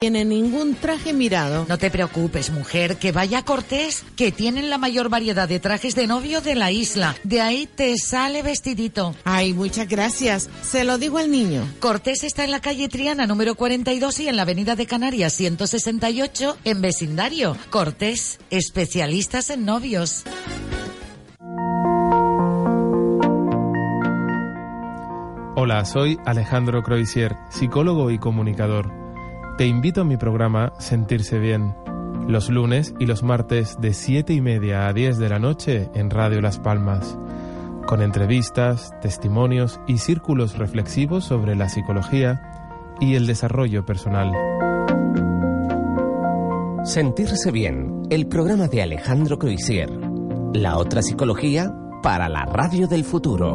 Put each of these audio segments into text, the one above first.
tiene ningún traje mirado. No te preocupes, mujer, que vaya a Cortés, que tienen la mayor variedad de trajes de novio de la isla. De ahí te sale vestidito. Ay, muchas gracias. Se lo digo al niño. Cortés está en la calle Triana número 42 y en la avenida de Canarias 168 en vecindario. Cortés, especialistas en novios. Hola, soy Alejandro Croisier, psicólogo y comunicador. Te invito a mi programa Sentirse Bien, los lunes y los martes de 7 y media a 10 de la noche en Radio Las Palmas, con entrevistas, testimonios y círculos reflexivos sobre la psicología y el desarrollo personal. Sentirse Bien, el programa de Alejandro Croisier, la otra psicología para la radio del futuro.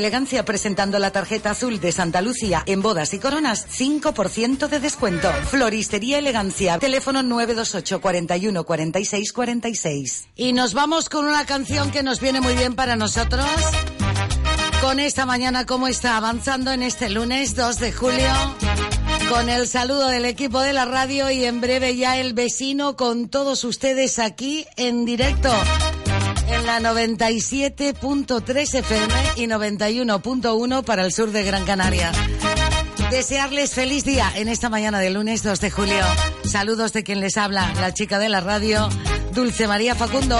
Elegancia, presentando la tarjeta azul de Santa Lucía en bodas y coronas, 5% de descuento. Floristería Elegancia, teléfono 928 41 46 46. Y nos vamos con una canción que nos viene muy bien para nosotros. Con esta mañana, ¿cómo está avanzando en este lunes 2 de julio? Con el saludo del equipo de la radio y en breve ya el vecino con todos ustedes aquí en directo en la 97.3 FM y 91.1 para el sur de Gran Canaria. Desearles feliz día en esta mañana de lunes 2 de julio. Saludos de quien les habla, la chica de la radio, Dulce María Facundo.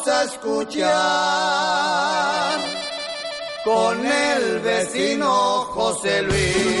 Vamos a escuchar con el vecino José Luis.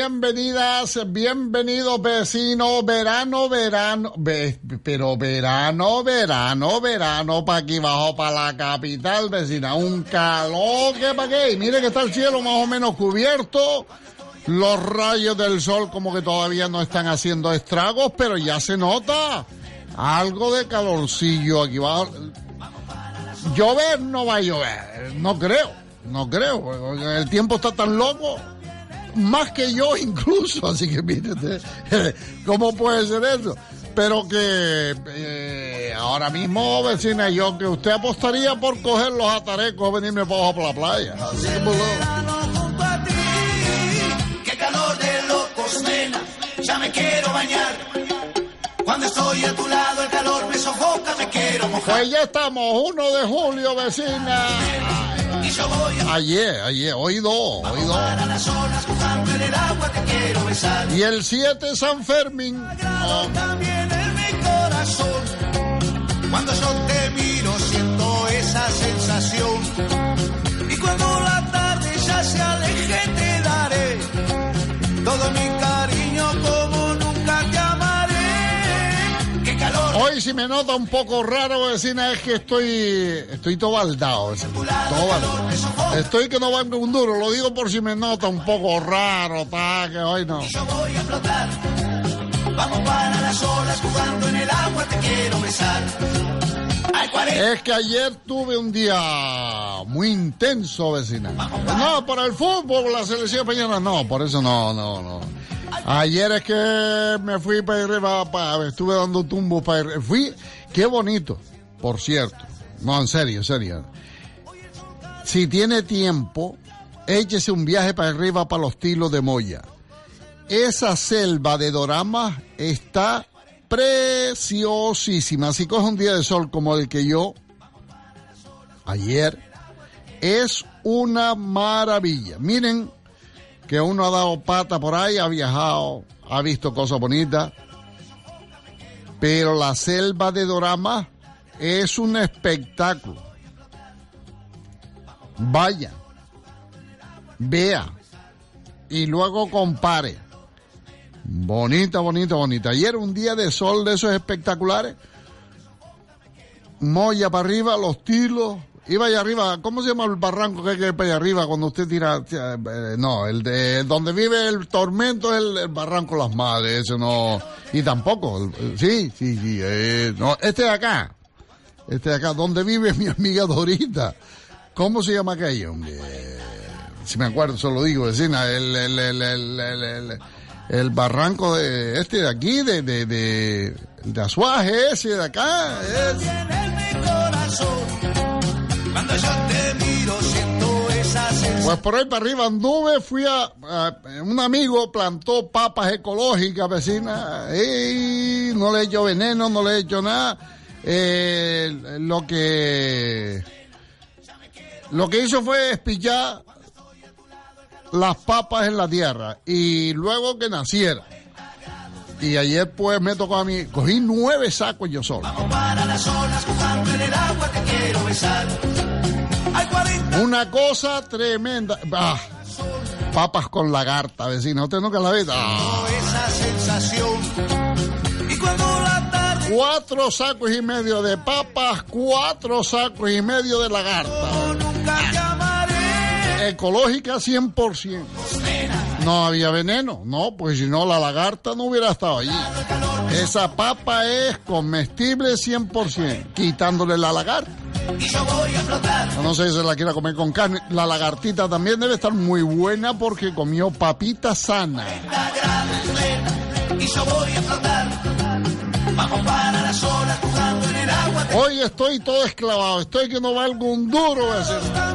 Bienvenidas, bienvenidos vecinos, verano, verano, pero verano, verano, verano, para aquí bajo, para la capital vecina, un calor que para qué, mire que está el cielo más o menos cubierto, los rayos del sol como que todavía no están haciendo estragos, pero ya se nota algo de calorcillo aquí abajo. Llover no va a llover, no creo, no creo, el tiempo está tan loco más que yo incluso, así que mírate, ¿cómo puede ser eso? Pero que eh, ahora mismo, vecina, yo que usted apostaría por coger los atarecos, venirme para abajo por la playa. Así que pues, Qué calor de locos, nena, ya me quiero bañar. Cuando estoy a tu lado, el calor me sofoca, me quiero mojar. Pues ya estamos, 1 de julio, vecina. Ayer, ayer, hoy dos, hoy. Y el 7 San Fermín. Cuando yo te miro siento esa sensación. Y cuando la tarde ya se aleje te daré todo mi Hoy si me nota un poco raro, vecina, es que estoy estoy todo baldado. Todo Estoy que no va un duro, lo digo por si me nota un poco raro, ta, que hoy no. Yo voy a flotar. Vamos para las olas jugando en el agua, te quiero besar. Es que ayer tuve un día muy intenso, vecina. No, para el fútbol, la selección española, no, por eso no, no, no. Ayer es que me fui para arriba, para, estuve dando tumbos para Fui, qué bonito, por cierto. No, en serio, en serio. Si tiene tiempo, échese un viaje para arriba para los tilos de Moya. Esa selva de Dorama está preciosísima. Si coge un día de sol como el que yo, ayer, es una maravilla. Miren que uno ha dado pata por ahí, ha viajado, ha visto cosas bonitas, pero la selva de Dorama es un espectáculo. Vaya, vea y luego compare. Bonita, bonita, bonita. Ayer un día de sol de esos espectaculares. Moya para arriba, los tilos, Iba allá arriba, ¿cómo se llama el barranco que hay que ir para allá arriba cuando usted tira? Eh, no, el de donde vive el tormento es el, barranco Las Madres, ese no. Y tampoco, sí, sí, sí, eh, no, este de acá, este de acá, donde vive mi amiga Dorita. ¿Cómo se llama aquello? si me acuerdo, solo digo, vecina, el, el, el, barranco de este de aquí, de, de, de, de Azuaje, ese de acá. Es... Pues por ahí para arriba anduve, fui a, a- un amigo plantó papas ecológicas, vecina, y no le he hecho veneno, no le he hecho nada. Eh, lo que lo que hizo fue espillar las papas en la tierra y luego que naciera. Y ayer pues me tocó a mí, cogí nueve sacos yo solo. Para las olas jugando en el agua te quiero besar. Hay 40 Una cosa tremenda. Ah, papas con lagarta, vecino. ¿Usted nunca la? Ah. esa sensación. Y cuando la tarde Cuatro sacos y medio de papas, cuatro sacos y medio de lagarta. Ecológica 100%. No había veneno, no, pues si no la lagarta no hubiera estado allí. Esa papa es comestible 100%, quitándole la lagarta. No sé si se la quiera comer con carne. La lagartita también debe estar muy buena porque comió papita sana. Y yo voy a flotar. Hoy estoy todo esclavado, estoy que no valgo un duro.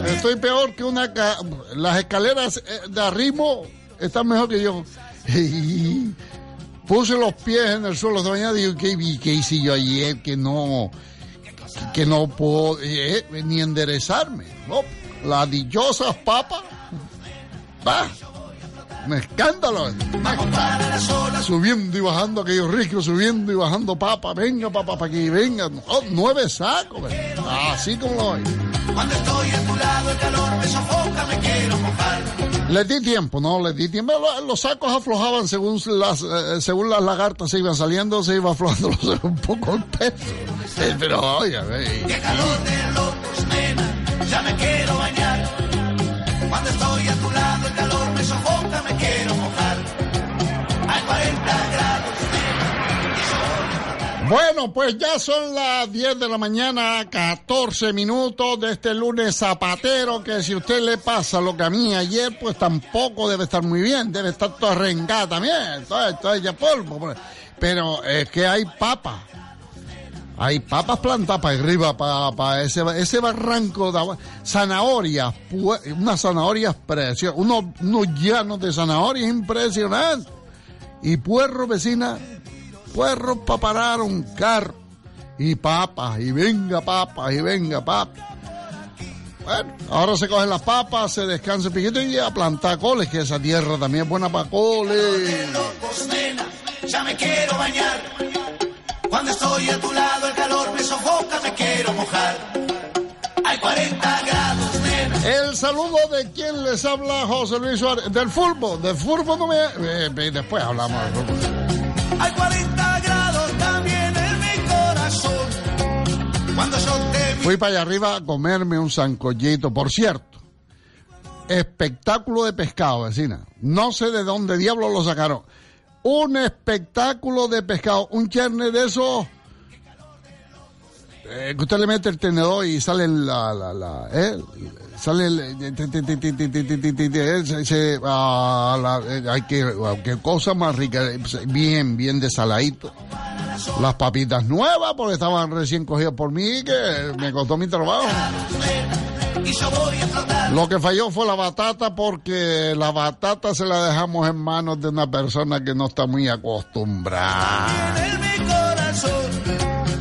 Estoy peor que una... ca- Las escaleras eh, de arrimo están mejor que yo. Puse los pies en el suelo esta mañana y digo, ¿qué, qué hice yo ayer? Que no... Que no puedo eh, ni enderezarme. ¿no? Las dichosas papas. Va. Un escándalo. Subiendo y bajando aquellos ricos, subiendo y bajando papa. Venga, papa, para aquí, venga. Oh, nueve sacos. ¿verdad? Así como lo oye. Cuando estoy a tu lado el calor me sofoca, me quiero mojar. Les di tiempo, no, les di tiempo. Lo- Los sacos aflojaban según las, eh, según las lagartas se iban saliendo, se iba aflojando un poco el peso. Eh, Pero, oiga, ve, Qué calor de locos, nena, ya me quiero bañar. Bueno, pues ya son las 10 de la mañana, 14 minutos de este lunes zapatero, que si usted le pasa lo que a mí ayer, pues tampoco debe estar muy bien, debe estar toda rengada también, toda, toda ella polvo. pues. Pero es que hay papas. Hay papas plantadas para arriba, para, ese, ese barranco de agua. Zanahorias, pu- unas zanahorias preciosas, unos, unos llanos de zanahorias impresionantes. Y puerro, vecina, puerros para parar un carro. Y papas, y venga papas, y venga papas. Bueno, ahora se cogen las papas, se descansa un piquito y a plantar coles, que esa tierra también es buena para coles. locos, nena, ya me quiero bañar. Cuando estoy a tu lado el calor me sofoca, me quiero mojar. Hay 40 grados, nena. El saludo de quien les habla, José Luis Suárez. Del fútbol, del fútbol no me... eh, eh, después hablamos. Hay 40 Fui para allá arriba a comerme un zancollito. Por cierto, espectáculo de pescado, vecina. No sé de dónde diablos lo sacaron. Un espectáculo de pescado. Un cherne de esos que usted le mete el tenedor y sale la, la, la. Sale el... hay que, qué cosa más rica, bien, bien desaladito las papitas nuevas porque estaban recién cogidas por mí que me costó mi trabajo. Lo que falló fue la batata porque la batata se la dejamos en manos de una persona que no está muy acostumbrada.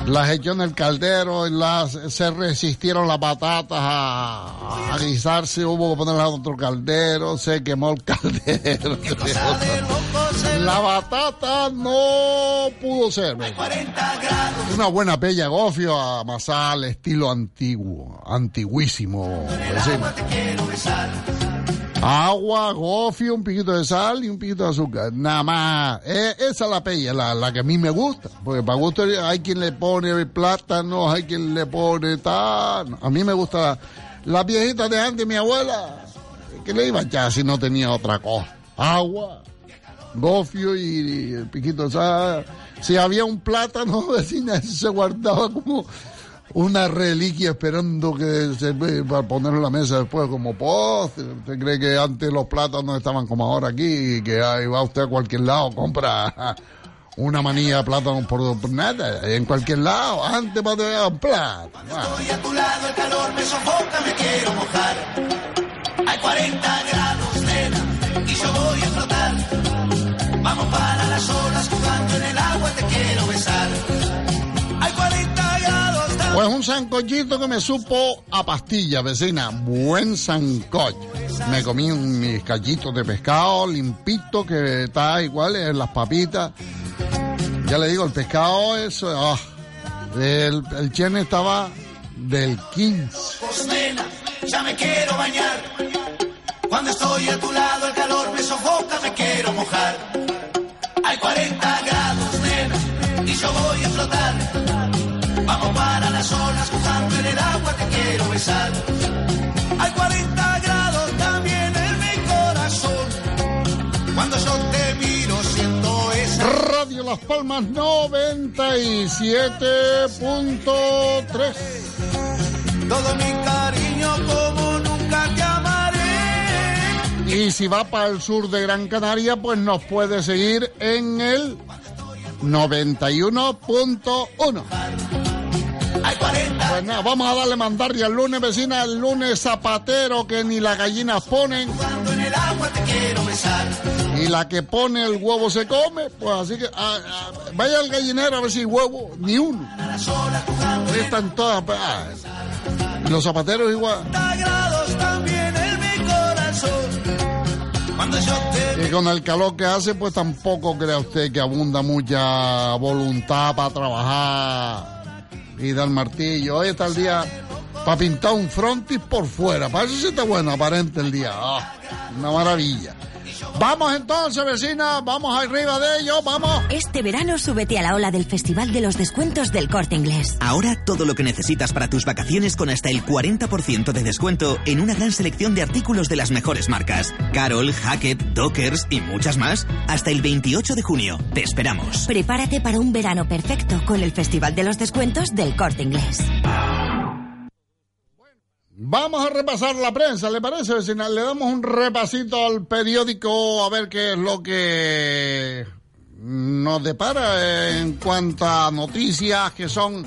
Las echó en el caldero y las, se resistieron las batatas a, a guisarse, hubo que ponerlas en otro caldero, se quemó el caldero. La batata no pudo ser. ¿ves? 40 grados. Una buena pella gofio amasada al estilo antiguo, antiguísimo. Agua, gofio, un piquito de sal y un piquito de azúcar. Nada más. Eh, esa es la pella, la, la que a mí me gusta. Porque para gusto hay quien le pone plátano, hay quien le pone tal. A mí me gusta la, viejita de antes, mi abuela. que le iba a echar si no tenía otra cosa? Agua, gofio y, y piquito de sal. Si había un plátano, vecina, se guardaba como una reliquia esperando que se para ponerlo en la mesa después como postre. ¿Usted cree que antes los plátanos estaban como ahora aquí y que ahí va usted a cualquier lado, compra una manilla de plátano por, nada, en cualquier lado, antes para tener un plátano. Ah. Estoy a tu lado, el calor me sofoca, me quiero mojar. Hay 40 Vamos para las olas jugando en el agua, te quiero besar. Hay 40 grados. De... Pues un sancochito que me supo a pastilla, vecina. Buen sancocho. Me comí mis callitos de pescado limpito que está igual en las papitas. Ya le digo, el pescado eso. Oh, ah, el, el chen estaba del 15. Pues ya me quiero bañar. Cuando estoy a tu lado el calor me sofoca, me quiero mojar. Hay 40 grados, nena, y yo voy a flotar. Vamos para las olas, jugando en el agua, te quiero besar. Hay 40 grados también en mi corazón. Cuando yo te miro siento esa... Radio Las Palmas 97.3. Todo mi cariño como nunca. Y si va para el sur de Gran Canaria, pues nos puede seguir en el 91.1. Hay 40 Pues nada, vamos a darle mandarria al lunes, vecina, el lunes zapatero que ni las gallinas ponen el y la que pone el huevo se come, pues así que ah, ah, vaya al gallinero a ver si huevo, ni uno. Están todas. pues, ah, los zapateros igual. Y con el calor que hace, pues tampoco crea usted que abunda mucha voluntad para trabajar y dar martillo. Hoy está el día para pintar un frontis por fuera. Para eso sí está bueno, aparente el día. Ah, una maravilla. Vamos entonces, vecina, vamos arriba de ello, vamos. Este verano súbete a la ola del Festival de los Descuentos del Corte Inglés. Ahora todo lo que necesitas para tus vacaciones con hasta el 40% de descuento en una gran selección de artículos de las mejores marcas. Carol, Hackett, Dockers y muchas más. Hasta el 28 de junio. Te esperamos. Prepárate para un verano perfecto con el Festival de los Descuentos del Corte Inglés. Vamos a repasar la prensa, ¿le parece, vecina? Le damos un repasito al periódico a ver qué es lo que nos depara en cuanto a noticias que son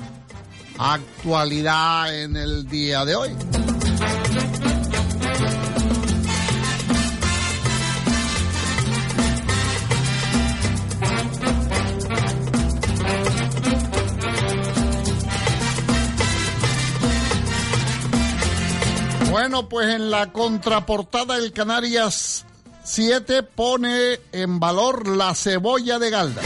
actualidad en el día de hoy. Bueno, pues en la contraportada el Canarias 7 pone en valor la cebolla de Galda.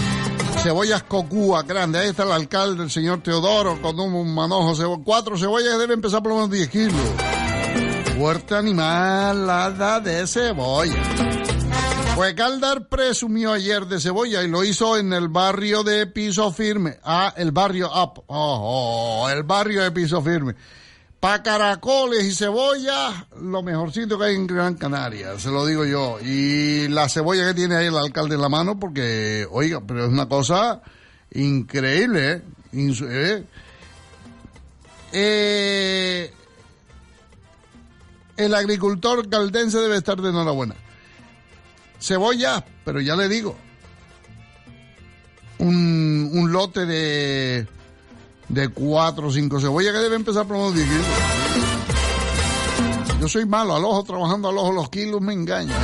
Cebollas cocúa grande. Ahí está el alcalde, el señor Teodoro, con un manojo. cebo- Cuatro cebollas que deben empezar por lo menos 10 kilos. Fuerte animalada de cebolla. Pues Galdar presumió ayer de cebolla y lo hizo en el barrio de Piso Firme. Ah, el barrio Up. Oh, oh, el barrio de Piso Firme. Pa' caracoles y cebolla, lo mejorcito que hay en Gran Canaria, se lo digo yo. Y la cebolla que tiene ahí el alcalde en la mano, porque, oiga, pero es una cosa increíble, ¿eh? ¿eh? Eh, el agricultor caldense debe estar de enhorabuena. Cebolla, pero ya le digo, un, un lote de, de cuatro o cinco cebollas que debe empezar por unos 10 kilos. Yo soy malo, al ojo trabajando al ojo los kilos me engañan.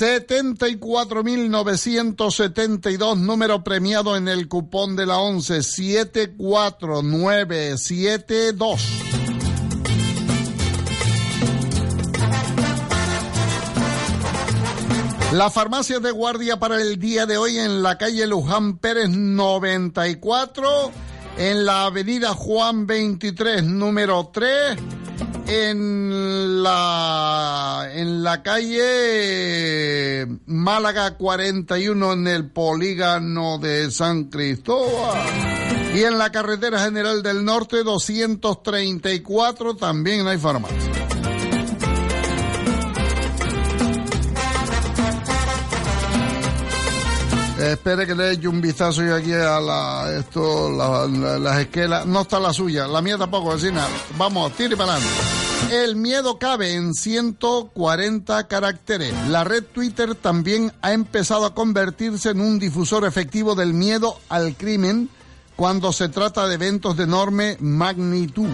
74.972, número premiado en el cupón de la 11, 74972. La farmacia de guardia para el día de hoy en la calle Luján Pérez 94, en la avenida Juan 23, número 3, en la, en la calle Málaga 41 en el polígono de San Cristóbal. Y en la carretera general del norte 234 también hay farmacia. Espere que le eche un vistazo yo aquí a la, esto, la- la- las esquelas. No está la suya, la mía tampoco, vecina. Vamos, tire para adelante. El miedo cabe en 140 caracteres. La red Twitter también ha empezado a convertirse en un difusor efectivo del miedo al crimen cuando se trata de eventos de enorme magnitud.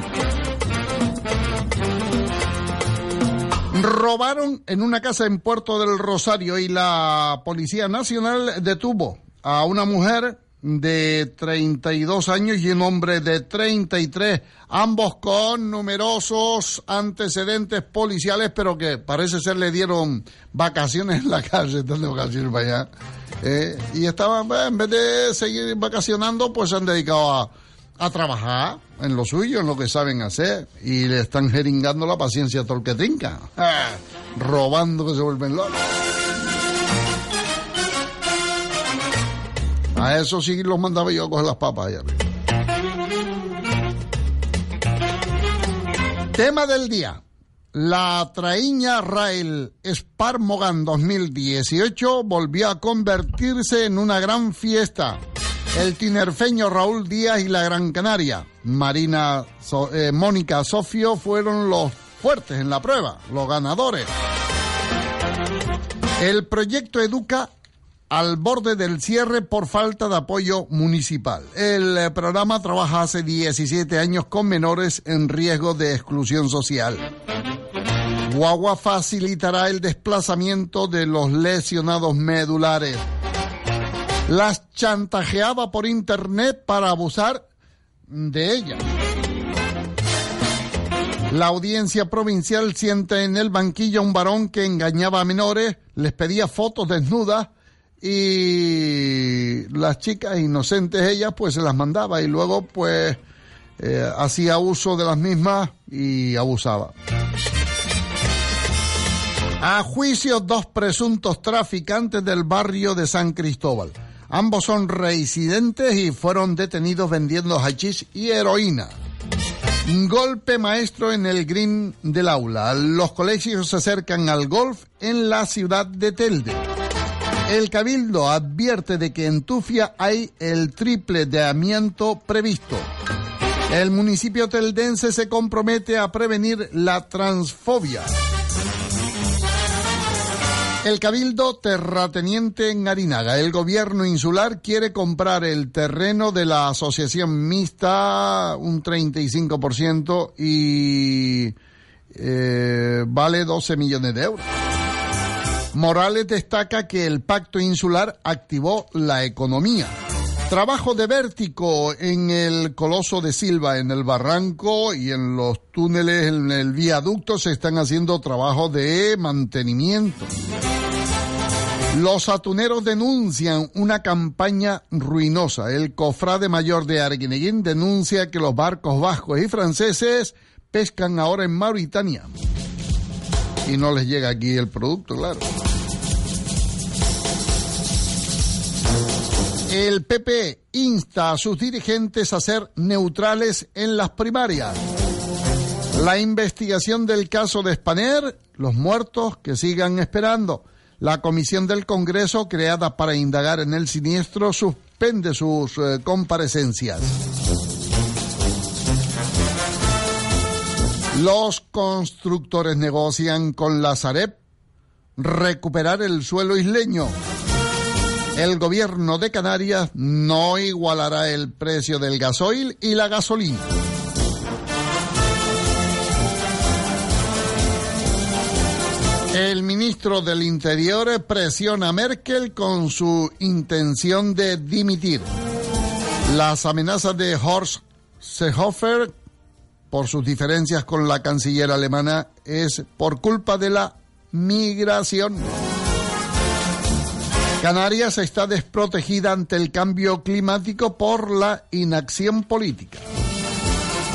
Robaron en una casa en Puerto del Rosario y la Policía Nacional detuvo a una mujer de 32 años y un hombre de 33, ambos con numerosos antecedentes policiales, pero que parece ser le dieron vacaciones en la calle, están de vacaciones para allá. Eh, y estaban, pues, en vez de seguir vacacionando, pues se han dedicado a, a trabajar en lo suyo, en lo que saben hacer, y le están jeringando la paciencia a todo el que trinca, Ah, robando que se vuelven locos. A eso sí los mandaba yo a coger las papas. Tema del día. La traíña Rail Sparmogan 2018 volvió a convertirse en una gran fiesta. El tinerfeño Raúl Díaz y la Gran Canaria, Marina eh, Mónica Sofio fueron los fuertes en la prueba, los ganadores. El proyecto Educa al borde del cierre por falta de apoyo municipal. El eh, programa trabaja hace 17 años con menores en riesgo de exclusión social. Guagua facilitará el desplazamiento de los lesionados medulares. Las chantajeaba por internet para abusar de ellas. La audiencia provincial siente en el banquillo a un varón que engañaba a menores, les pedía fotos desnudas y las chicas inocentes ellas pues se las mandaba y luego pues eh, hacía uso de las mismas y abusaba. A juicio dos presuntos traficantes del barrio de San Cristóbal. Ambos son reincidentes y fueron detenidos vendiendo hachís y heroína. Golpe maestro en el green del aula. Los colegios se acercan al golf en la ciudad de Telde. El Cabildo advierte de que en Tufia hay el triple de amianto previsto. El municipio teldense se compromete a prevenir la transfobia. El Cabildo terrateniente en Arinaga. El gobierno insular quiere comprar el terreno de la asociación mixta un 35% y eh, vale 12 millones de euros. Morales destaca que el pacto insular activó la economía. Trabajo de vértigo en el Coloso de Silva, en el barranco y en los túneles, en el viaducto se están haciendo trabajos de mantenimiento. Los atuneros denuncian una campaña ruinosa. El cofrade mayor de Arguineguín denuncia que los barcos vascos y franceses pescan ahora en Mauritania. Y no les llega aquí el producto, claro. El PP insta a sus dirigentes a ser neutrales en las primarias. La investigación del caso de Spanair, los muertos que sigan esperando. La comisión del Congreso, creada para indagar en el siniestro, suspende sus eh, comparecencias. Los constructores negocian con la Sareb recuperar el suelo isleño. El gobierno de Canarias no igualará el precio del gasoil y la gasolina. El ministro del Interior presiona a Merkel con su intención de dimitir. Las amenazas de Horst Seehofer por sus diferencias con la canciller alemana es por culpa de la migración. Canarias está desprotegida ante el cambio climático por la inacción política.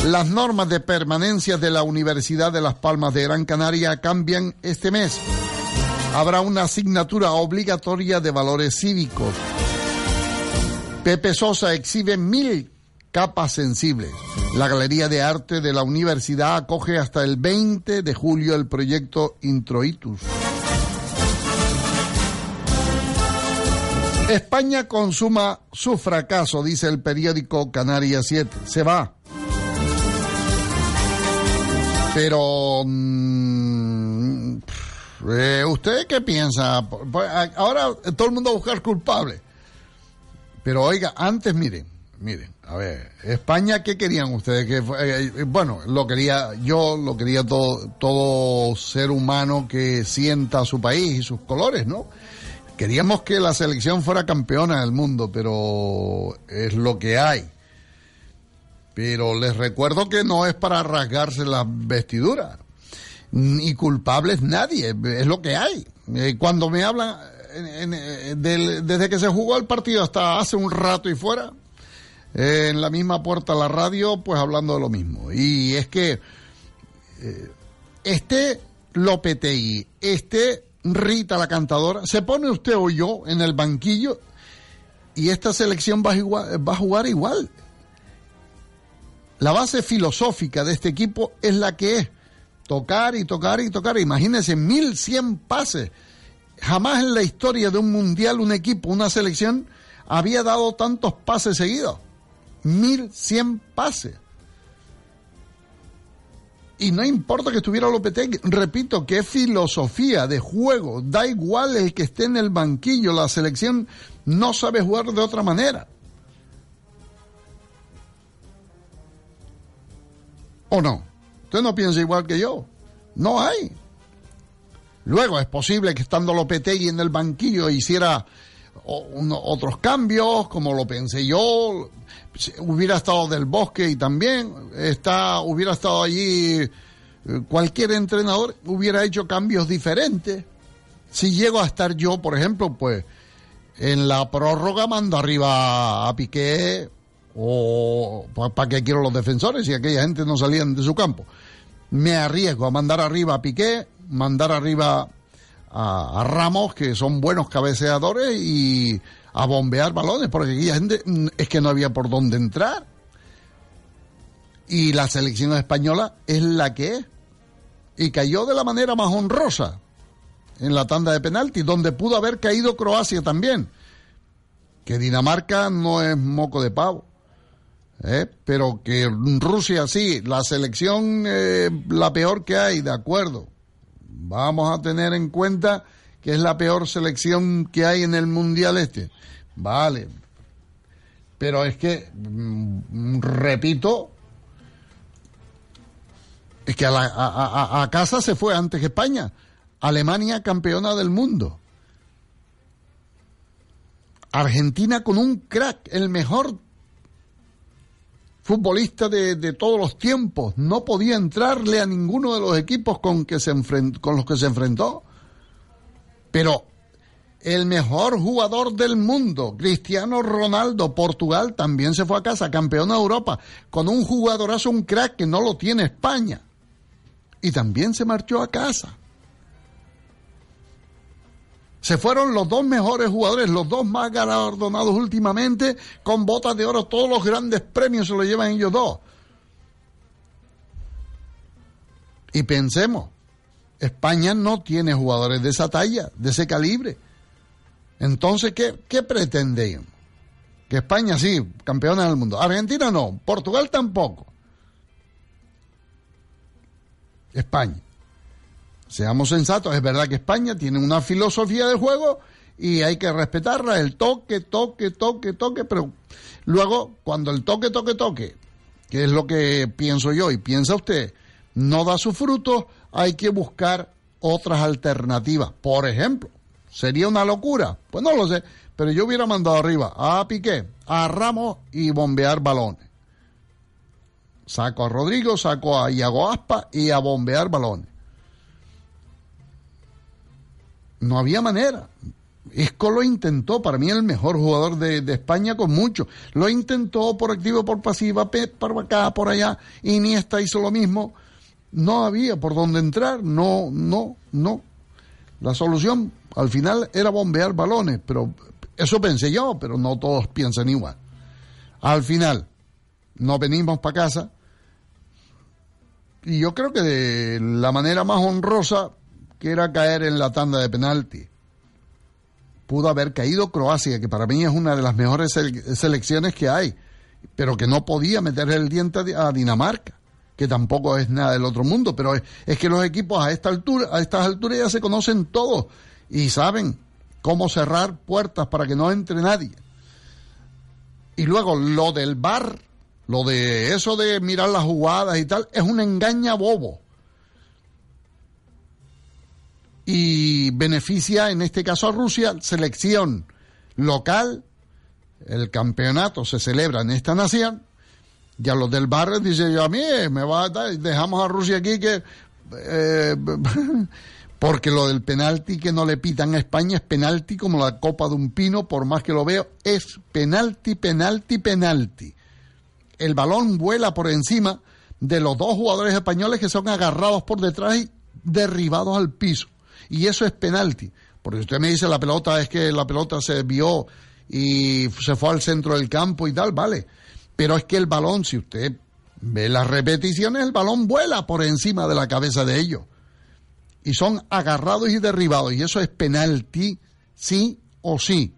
Las normas de permanencia de la Universidad de Las Palmas de Gran Canaria cambian este mes. Habrá una asignatura obligatoria de valores cívicos. Pepe Sosa exhibe mil capas sensibles. La Galería de Arte de la Universidad acoge hasta el 20 de julio el proyecto Introitus. España consuma su fracaso, dice el periódico Canarias 7. Se va. Pero... mm, eh, ¿Usted qué piensa? Ahora todo el mundo va a buscar culpable. Pero oiga, antes miren, miren, a ver, España, ¿qué querían ustedes? Que eh, eh, bueno, lo quería yo, lo quería todo, todo ser humano que sienta su país y sus colores, ¿no? Queríamos que la selección fuera campeona del mundo, pero es lo que hay. Pero les recuerdo que no es para rasgarse las vestiduras. Ni culpables nadie, es lo que hay. Eh, cuando me hablan, eh, desde que se jugó el partido hasta hace un rato y fuera, eh, en la misma puerta la radio, pues hablando de lo mismo. Y es que este Lopetegui, este Rita la cantadora, se pone usted o yo en el banquillo y esta selección va a, jugar igual. La base filosófica de este equipo es la que es. Tocar y tocar y tocar. Imagínense, 1100 pases. Jamás en la historia de un mundial, un equipo, una selección, había dado tantos pases seguidos. 1100 pases. Y no importa que estuviera Lopetegui, repito, que es filosofía de juego, da igual el que esté en el banquillo, la selección no sabe jugar de otra manera. ¿O no? Usted no piensa igual que yo. No hay. Luego es posible que estando Lopetegui en el banquillo hiciera otros cambios, como lo pensé yo, hubiera estado del bosque y también está, hubiera estado allí eh, cualquier entrenador hubiera hecho cambios diferentes. Si llego a estar yo, por ejemplo, pues en la prórroga mando arriba a Piqué o para qué quiero los defensores si aquella gente no salían de su campo. Me arriesgo a mandar arriba a Piqué, mandar arriba a, Ramos, que son buenos cabeceadores, y a bombear balones, porque aquella gente mm, es que no había por dónde entrar. Y la selección española es la que es. Y cayó de la manera más honrosa en la tanda de penalti, donde pudo haber caído Croacia también. Que Dinamarca no es moco de pavo. ¿eh? Pero que Rusia sí, la selección eh, la peor que hay, de acuerdo. Vamos a tener en cuenta que es la peor selección que hay en el Mundial este. Vale. Pero es que, mm, repito, es que a, a, casa se fue antes que España. Alemania campeona del mundo. Argentina con un crack, el mejor futbolista de, todos los tiempos, no podía entrarle a ninguno de los equipos con, que se con los que se enfrentó. Pero el mejor jugador del mundo, Cristiano Ronaldo, Portugal, también se fue a casa, campeón de Europa, con un jugadorazo, un crack que no lo tiene España. Y también se marchó a casa. Se fueron los dos mejores jugadores, los dos más galardonados últimamente, con botas de oro. Todos los grandes premios se los llevan ellos dos. Y pensemos, España no tiene jugadores de esa talla, de ese calibre. Entonces, ¿qué, qué? Que España sí, campeona del mundo. Argentina no, Portugal tampoco. España. Seamos sensatos, es verdad que España tiene una filosofía de juego y hay que respetarla, el toque, toque, toque, toque, pero luego cuando el toque, toque, toque, que es lo que pienso yo y piensa usted, no da su fruto, hay que buscar otras alternativas. Por ejemplo, ¿sería una locura? Pues no lo sé, pero yo hubiera mandado arriba a Piqué, a Ramos y bombear balones. Saco a Rodrigo, saco a Iago Aspa y a bombear balones. No había manera. Isco lo intentó, para mí el mejor jugador de, España con mucho. Lo intentó por activo, por pasiva, por acá, por allá. Iniesta hizo lo mismo. No había por dónde entrar. No, no, no. La solución al final era bombear balones, pero eso pensé yo, pero no todos piensan igual. Al final, nos venimos para casa y yo creo que de la manera más honrosa que era caer en la tanda de penalti. Pudo haber caído Croacia, que para mí es una de las mejores selecciones que hay, pero que no podía meterle el diente a Dinamarca, que tampoco es nada del otro mundo, pero es, que los equipos a esta altura, a estas alturas ya se conocen todos y saben cómo cerrar puertas para que no entre nadie. Y luego lo del bar, lo de eso de mirar las jugadas y tal, es un engaña bobo. Y beneficia en este caso a Rusia, selección local, el campeonato se celebra en esta nación, y a los del barrio dice yo a mí me va a dar, dejamos a Rusia aquí que eh, porque lo del penalti que no le pitan a España es penalti como la copa de un pino, por más que lo veo, es penalti, penalti, penalti. El balón vuela por encima de los dos jugadores españoles que son agarrados por detrás y derribados al piso. Y eso es penalti. Porque usted me dice la pelota es que la pelota se vio y se fue al centro del campo y tal, vale. Pero es que el balón, si usted ve las repeticiones, el balón vuela por encima de la cabeza de ellos y son agarrados y derribados. Y eso es penalti, sí o sí.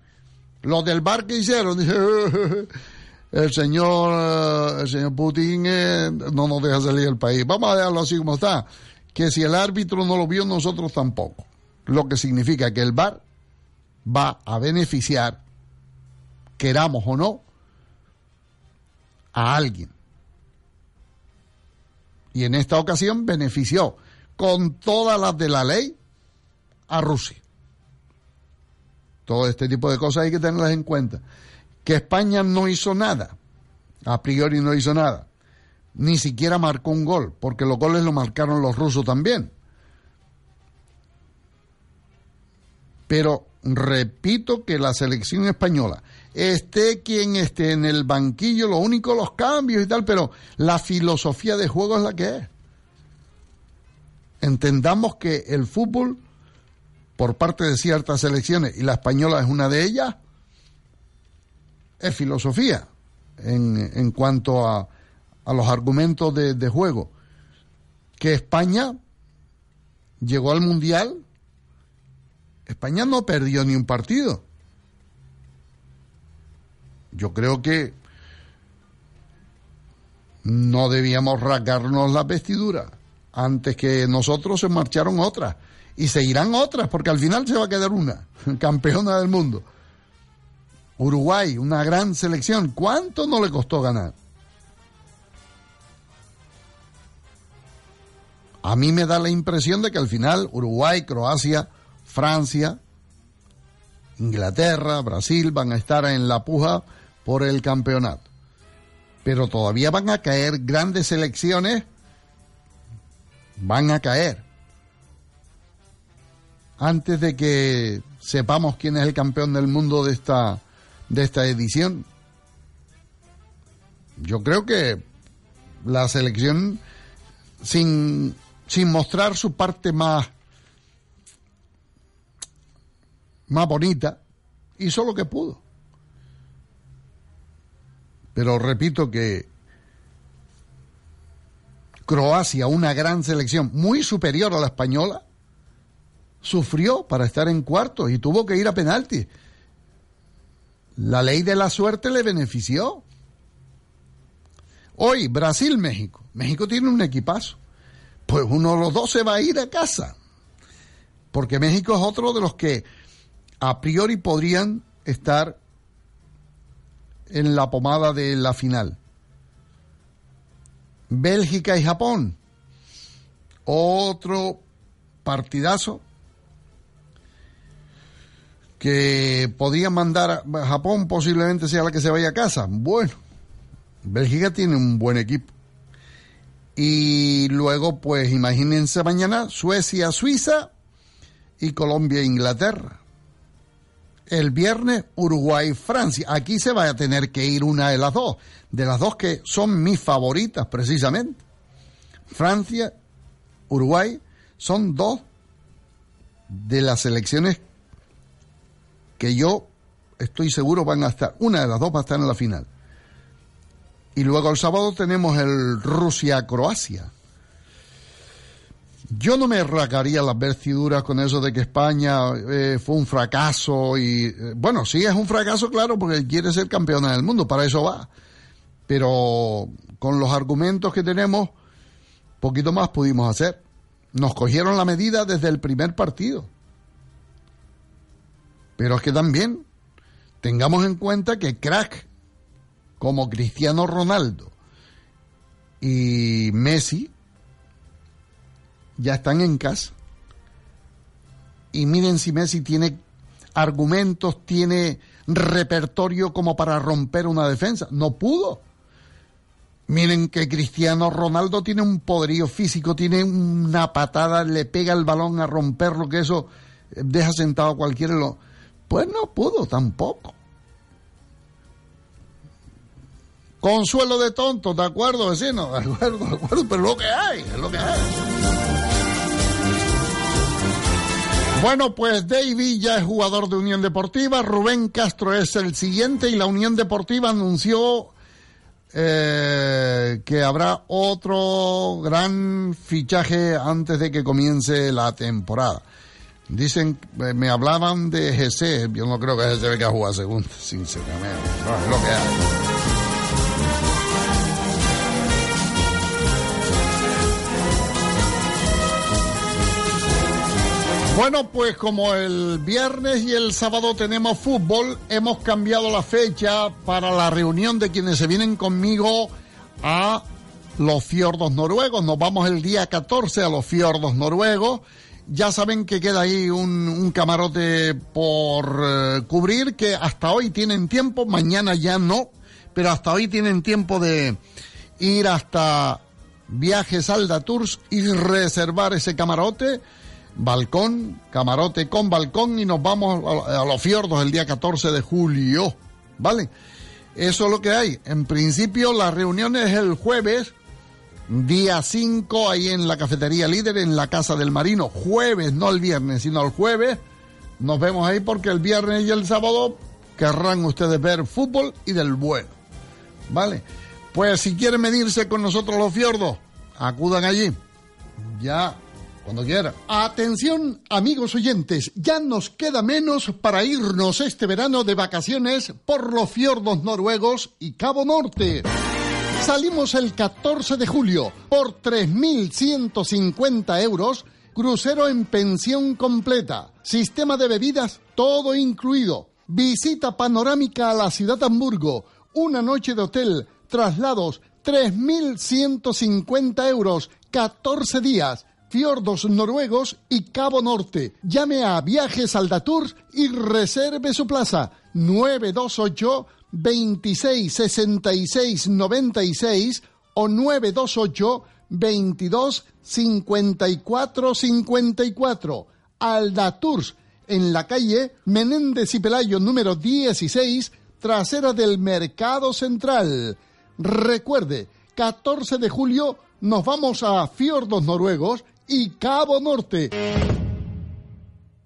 Los del bar que hicieron, el señor, el señor Putin eh, no nos deja salir del país. Vamos a dejarlo así como está. Que si el árbitro no lo vio, nosotros tampoco. Lo que significa que el bar va a beneficiar, queramos o no, a alguien. Y en esta ocasión benefició con todas las de la ley a Rusia. Todo este tipo de cosas hay que tenerlas en cuenta. Que España no hizo nada, a priori no hizo nada, ni siquiera marcó un gol, porque los goles lo marcaron los rusos también. Pero repito que la selección española, esté quien esté en el banquillo, lo único los cambios y tal, pero la filosofía de juego es la que es entendamos que el fútbol, por parte de ciertas selecciones, y la española es una de ellas, es filosofía en, en cuanto a, a, los argumentos de, de juego. Que España llegó al Mundial, España no perdió ni un partido. Yo creo que no debíamos rasgarnos las vestiduras antes que nosotros se marcharon otras. Y seguirán otras, porque al final se va a quedar una, campeona del mundo. Uruguay, una gran selección. ¿Cuánto no le costó ganar? A mí me da la impresión de que al final Uruguay, Croacia, Francia, Inglaterra, Brasil van a estar en la puja por el campeonato. Pero todavía van a caer grandes selecciones van a caer. Antes de que sepamos quién es el campeón del mundo de esta, de esta edición, yo creo que la selección, sin, sin mostrar su parte más, más bonita, hizo lo que pudo. Pero repito que Croacia, una gran selección muy superior a la española, sufrió para estar en cuartos y tuvo que ir a penalti. La ley de la suerte le benefició. Hoy, Brasil-México. México tiene un equipazo. Pues uno de los dos se va a ir a casa. Porque México es otro de los que a priori podrían estar en la pomada de la final. Bélgica y Japón. Otro partidazo que podría mandar a Japón posiblemente sea la que se vaya a casa. Bueno, Bélgica tiene un buen equipo. Y luego, pues imagínense mañana Suecia, Suiza y Colombia, Inglaterra. El viernes Uruguay, Francia. Aquí se va a tener que ir una de las dos de las dos que son mis favoritas precisamente, Francia, Uruguay, son dos de las selecciones que yo estoy seguro van a estar, una de las dos va a estar en la final. Y luego el sábado tenemos el Rusia-Croacia. Yo no me racaría las vestiduras con eso de que España eh, fue un fracaso y eh, bueno, sí es un fracaso, claro, porque quiere ser campeona del mundo, para eso va pero con los argumentos que tenemos, poquito más pudimos hacer. Nos cogieron la medida desde el primer partido. Pero es que también tengamos en cuenta que crack como Cristiano Ronaldo y Messi ya están en casa. Y miren si Messi tiene argumentos, tiene repertorio como para romper una defensa. No pudo. Miren que Cristiano Ronaldo tiene un poderío físico, tiene una patada, le pega el balón a romperlo, que eso deja sentado a cualquiera. Pues no pudo tampoco. Consuelo de tontos, ¿de acuerdo, vecino? De acuerdo, de acuerdo, pero lo que hay, es lo que hay. Bueno, pues David ya es jugador de Unión Deportiva, Rubén Castro es el siguiente y la Unión Deportiva anunció eh, que habrá otro gran fichaje antes de que comience la temporada. Dicen, eh, me hablaban de GC, yo no creo que GC venga a jugar segunda, sinceramente. No, es lo que hay. Bueno, pues como el viernes y el sábado tenemos fútbol, hemos cambiado la fecha para la reunión de quienes se vienen conmigo a los fiordos noruegos. Nos vamos el día 14 a los fiordos noruegos. Ya saben que queda ahí un, camarote por eh, cubrir, que hasta hoy tienen tiempo, mañana ya no, pero hasta hoy tienen tiempo de ir hasta Viajes Alda Tours y reservar ese camarote balcón, camarote con balcón y nos vamos a, los fiordos el día 14 de julio, ¿vale? Eso es lo que hay. En principio la reunión es el jueves, día 5, ahí en la cafetería líder, en la Casa del Marino. Jueves, no el viernes, sino el jueves. Nos vemos ahí porque el viernes y el sábado querrán ustedes ver fútbol y del bueno. ¿Vale? Pues si quieren medirse con nosotros los fiordos, acudan allí. Ya cuando quiera. Atención, amigos oyentes, ya nos queda menos para irnos este verano de vacaciones por los fiordos noruegos y Cabo Norte. Salimos el 14 de julio por 3.150 euros, crucero en pensión completa, sistema de bebidas todo incluido, visita panorámica a la ciudad de Hamburgo, una noche de hotel, traslados, 3.150 euros, 14 días fiordos noruegos y Cabo Norte. Llame a Viajes Aldatours y reserve su plaza 928 26 66 96 o 928 22 54 54. Aldatours en la calle Menéndez y Pelayo número 16, trasera del Mercado Central. Recuerde, 14 de julio nos vamos a Fiordos Noruegos y Cabo Norte.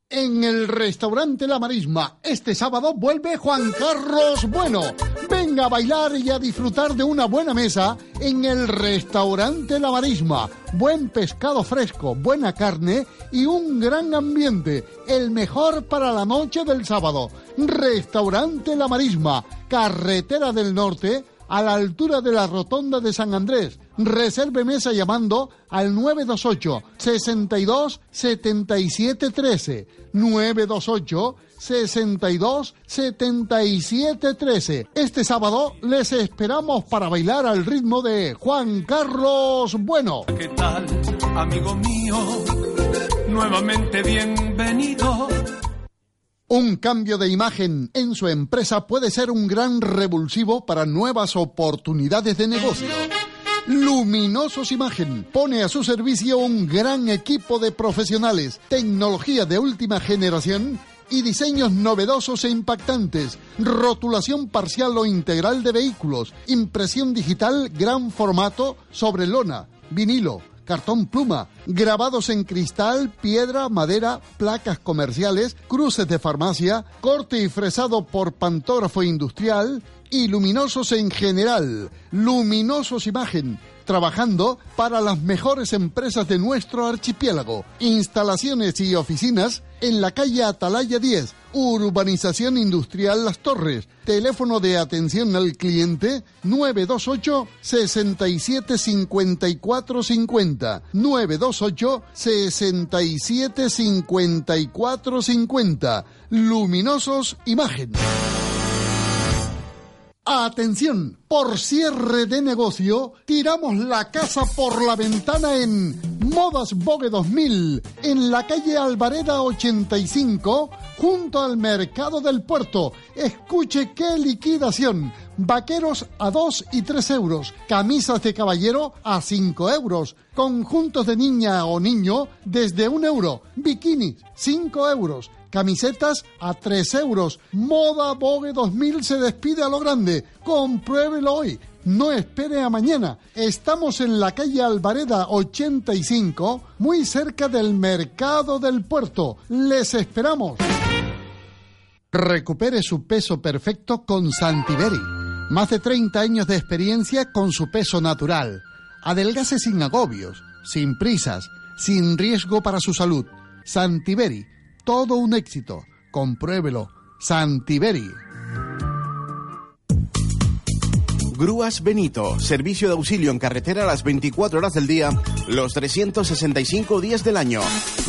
En el restaurante La Marisma, este sábado vuelve Juan Carlos Bueno. Venga a bailar y a disfrutar de una buena mesa en el restaurante La Marisma. Buen pescado fresco, buena carne y un gran ambiente. El mejor para la noche del sábado. Restaurante La Marisma, Carretera del Norte, a la altura de la Rotonda de San Andrés Reserve mesa llamando al 928 62 77 13. 928 62 77 13. Este sábado les esperamos para bailar al ritmo de Juan Carlos Bueno. ¿Qué tal, amigo mío? Nuevamente bienvenido. Un cambio de imagen en su empresa puede ser un gran revulsivo para nuevas oportunidades de negocio. Luminosos Imagen pone a su servicio un gran equipo de profesionales, tecnología de última generación y diseños novedosos e impactantes, rotulación parcial o integral de vehículos, impresión digital gran formato sobre lona, vinilo, cartón pluma, grabados en cristal, piedra, madera, placas comerciales, cruces de farmacia, corte y fresado por pantógrafo industrial, y luminosos en general. Luminosos Imagen, trabajando para las mejores empresas de nuestro archipiélago. Instalaciones y oficinas en la calle Atalaya 10, Urbanización Industrial Las Torres. Teléfono de atención al cliente 928 67 54 50. 928 67 54 50. Luminosos Imagen. Atención, por cierre de negocio, tiramos la casa por la ventana en Modas Vogue 2000, en la calle Alvareda 85, junto al Mercado del Puerto. Escuche qué liquidación. Vaqueros a 2 y 3 euros, camisas de caballero a 5 euros, conjuntos de niña o niño desde 1 euro, bikinis 5 euros, camisetas a 3 euros. Moda Vogue 2000 se despide a lo grande. Compruébelo hoy. No espere a mañana. Estamos en la calle Alvareda 85, muy cerca del Mercado del Puerto. Les esperamos. Recupere su peso perfecto con Santiberi. Más de 30 años de experiencia con su peso natural. Adelgase sin agobios, sin prisas, sin riesgo para su salud. Santiberi, todo un éxito. Compruébelo. Santiberi. Grúas Benito, servicio de auxilio en carretera a las 24 horas del día, los 365 días del año.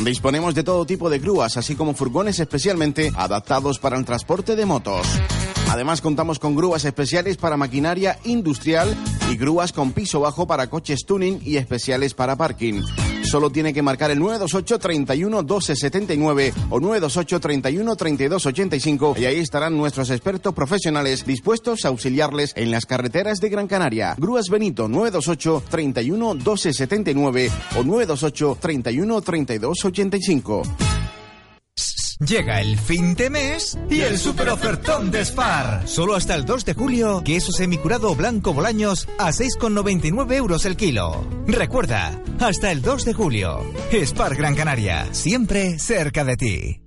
Disponemos de todo tipo de grúas, así como furgones especialmente adaptados para el transporte de motos. Además contamos con grúas especiales para maquinaria industrial y grúas con piso bajo para coches tuning y especiales para parking. Solo tiene que marcar el 928 31 1279 o 928 31 3285 y ahí estarán nuestros expertos profesionales dispuestos a auxiliarles en las carreteras de Gran Canaria. Grúas Benito 928 31 1279 o 928 31 3285. Llega el fin de mes y el super ofertón de Spar. Solo hasta el 2 de julio, queso semicurado blanco Bolaños a 6,99 euros el kilo. Recuerda, hasta el 2 de julio. Spar Gran Canaria, siempre cerca de ti.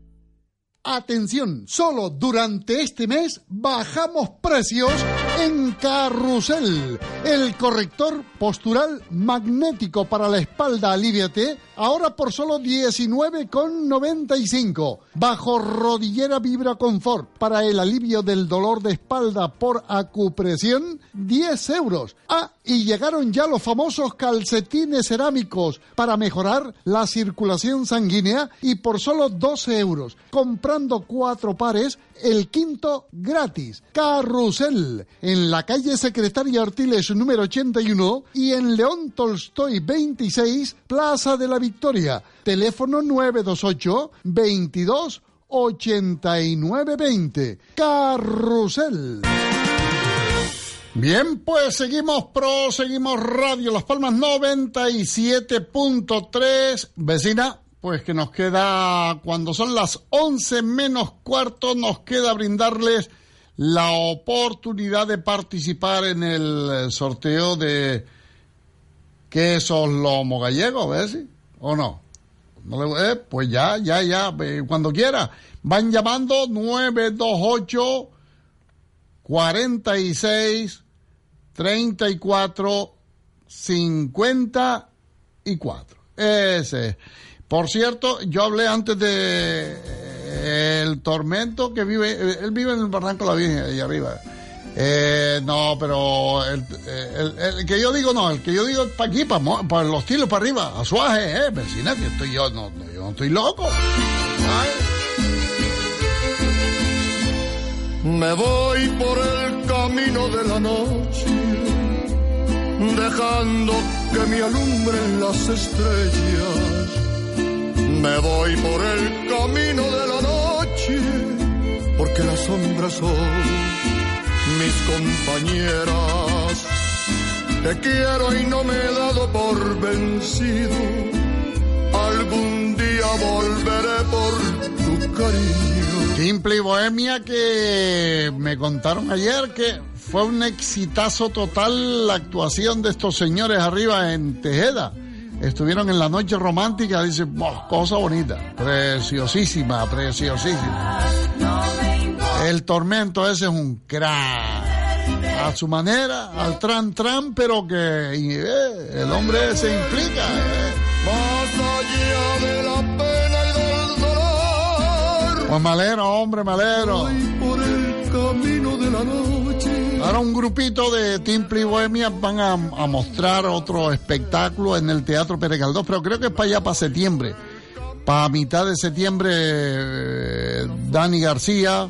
Atención, solo durante este mes bajamos precios en Carrusel. El corrector postural magnético para la espalda Aliviate, ahora por solo 19,95. Bajo rodillera Vibra Confort para el alivio del dolor de espalda por acupresión, 10 euros. Ah, y llegaron ya los famosos calcetines cerámicos para mejorar la circulación sanguínea y por solo 12 euros. Comprando cuatro pares, el quinto gratis. Carrusel, la calle Secretaria Artiles número 81 y en León Tolstoy 26, Plaza de la Victoria. Teléfono 928 22 8920. Carrusel. Bien, pues seguimos pro, seguimos Radio Las Palmas 97.3. Vecina, pues que nos queda, cuando son las 11 menos cuarto, nos queda brindarles la oportunidad de participar en el sorteo de quesos lomo gallego, ¿ves? ¿O no? ¿No le, eh, pues ya, ya, ya, eh, cuando quiera. Van llamando 928 46 34 54. Ese. Por cierto, yo hablé antes de eh, el tormento que vive, eh, él vive en el Barranco de la Virgen, ahí arriba. Eh, no, pero el, el, el, que yo digo no, el que yo digo es para aquí, para, los tiros para arriba, a suaje, eh, vecina, que estoy yo, no, yo estoy loco. Me voy por el camino de la noche, dejando que me alumbren las estrellas. Me voy por el camino de la noche, porque las sombras son mis compañeras. Te quiero y no me he dado por vencido. Algún día volveré por tu cariño. Simple y Bohemia que me contaron ayer que fue un exitazo total la actuación de estos señores arriba en Tejeda. Estuvieron en la noche romántica, dice, oh, cosa bonita, preciosísima, preciosísima. El tormento ese es un crack. A su manera, al tran tran, pero que eh, el hombre se implica. Eh. Más allá de la pena y del dolor. Pues malero, hombre, malero. Ahora un grupito de Timple y Bohemia van a, mostrar otro espectáculo en el Teatro Pérez pero creo que es para allá, para septiembre. Para mitad de septiembre, eh, Dani García,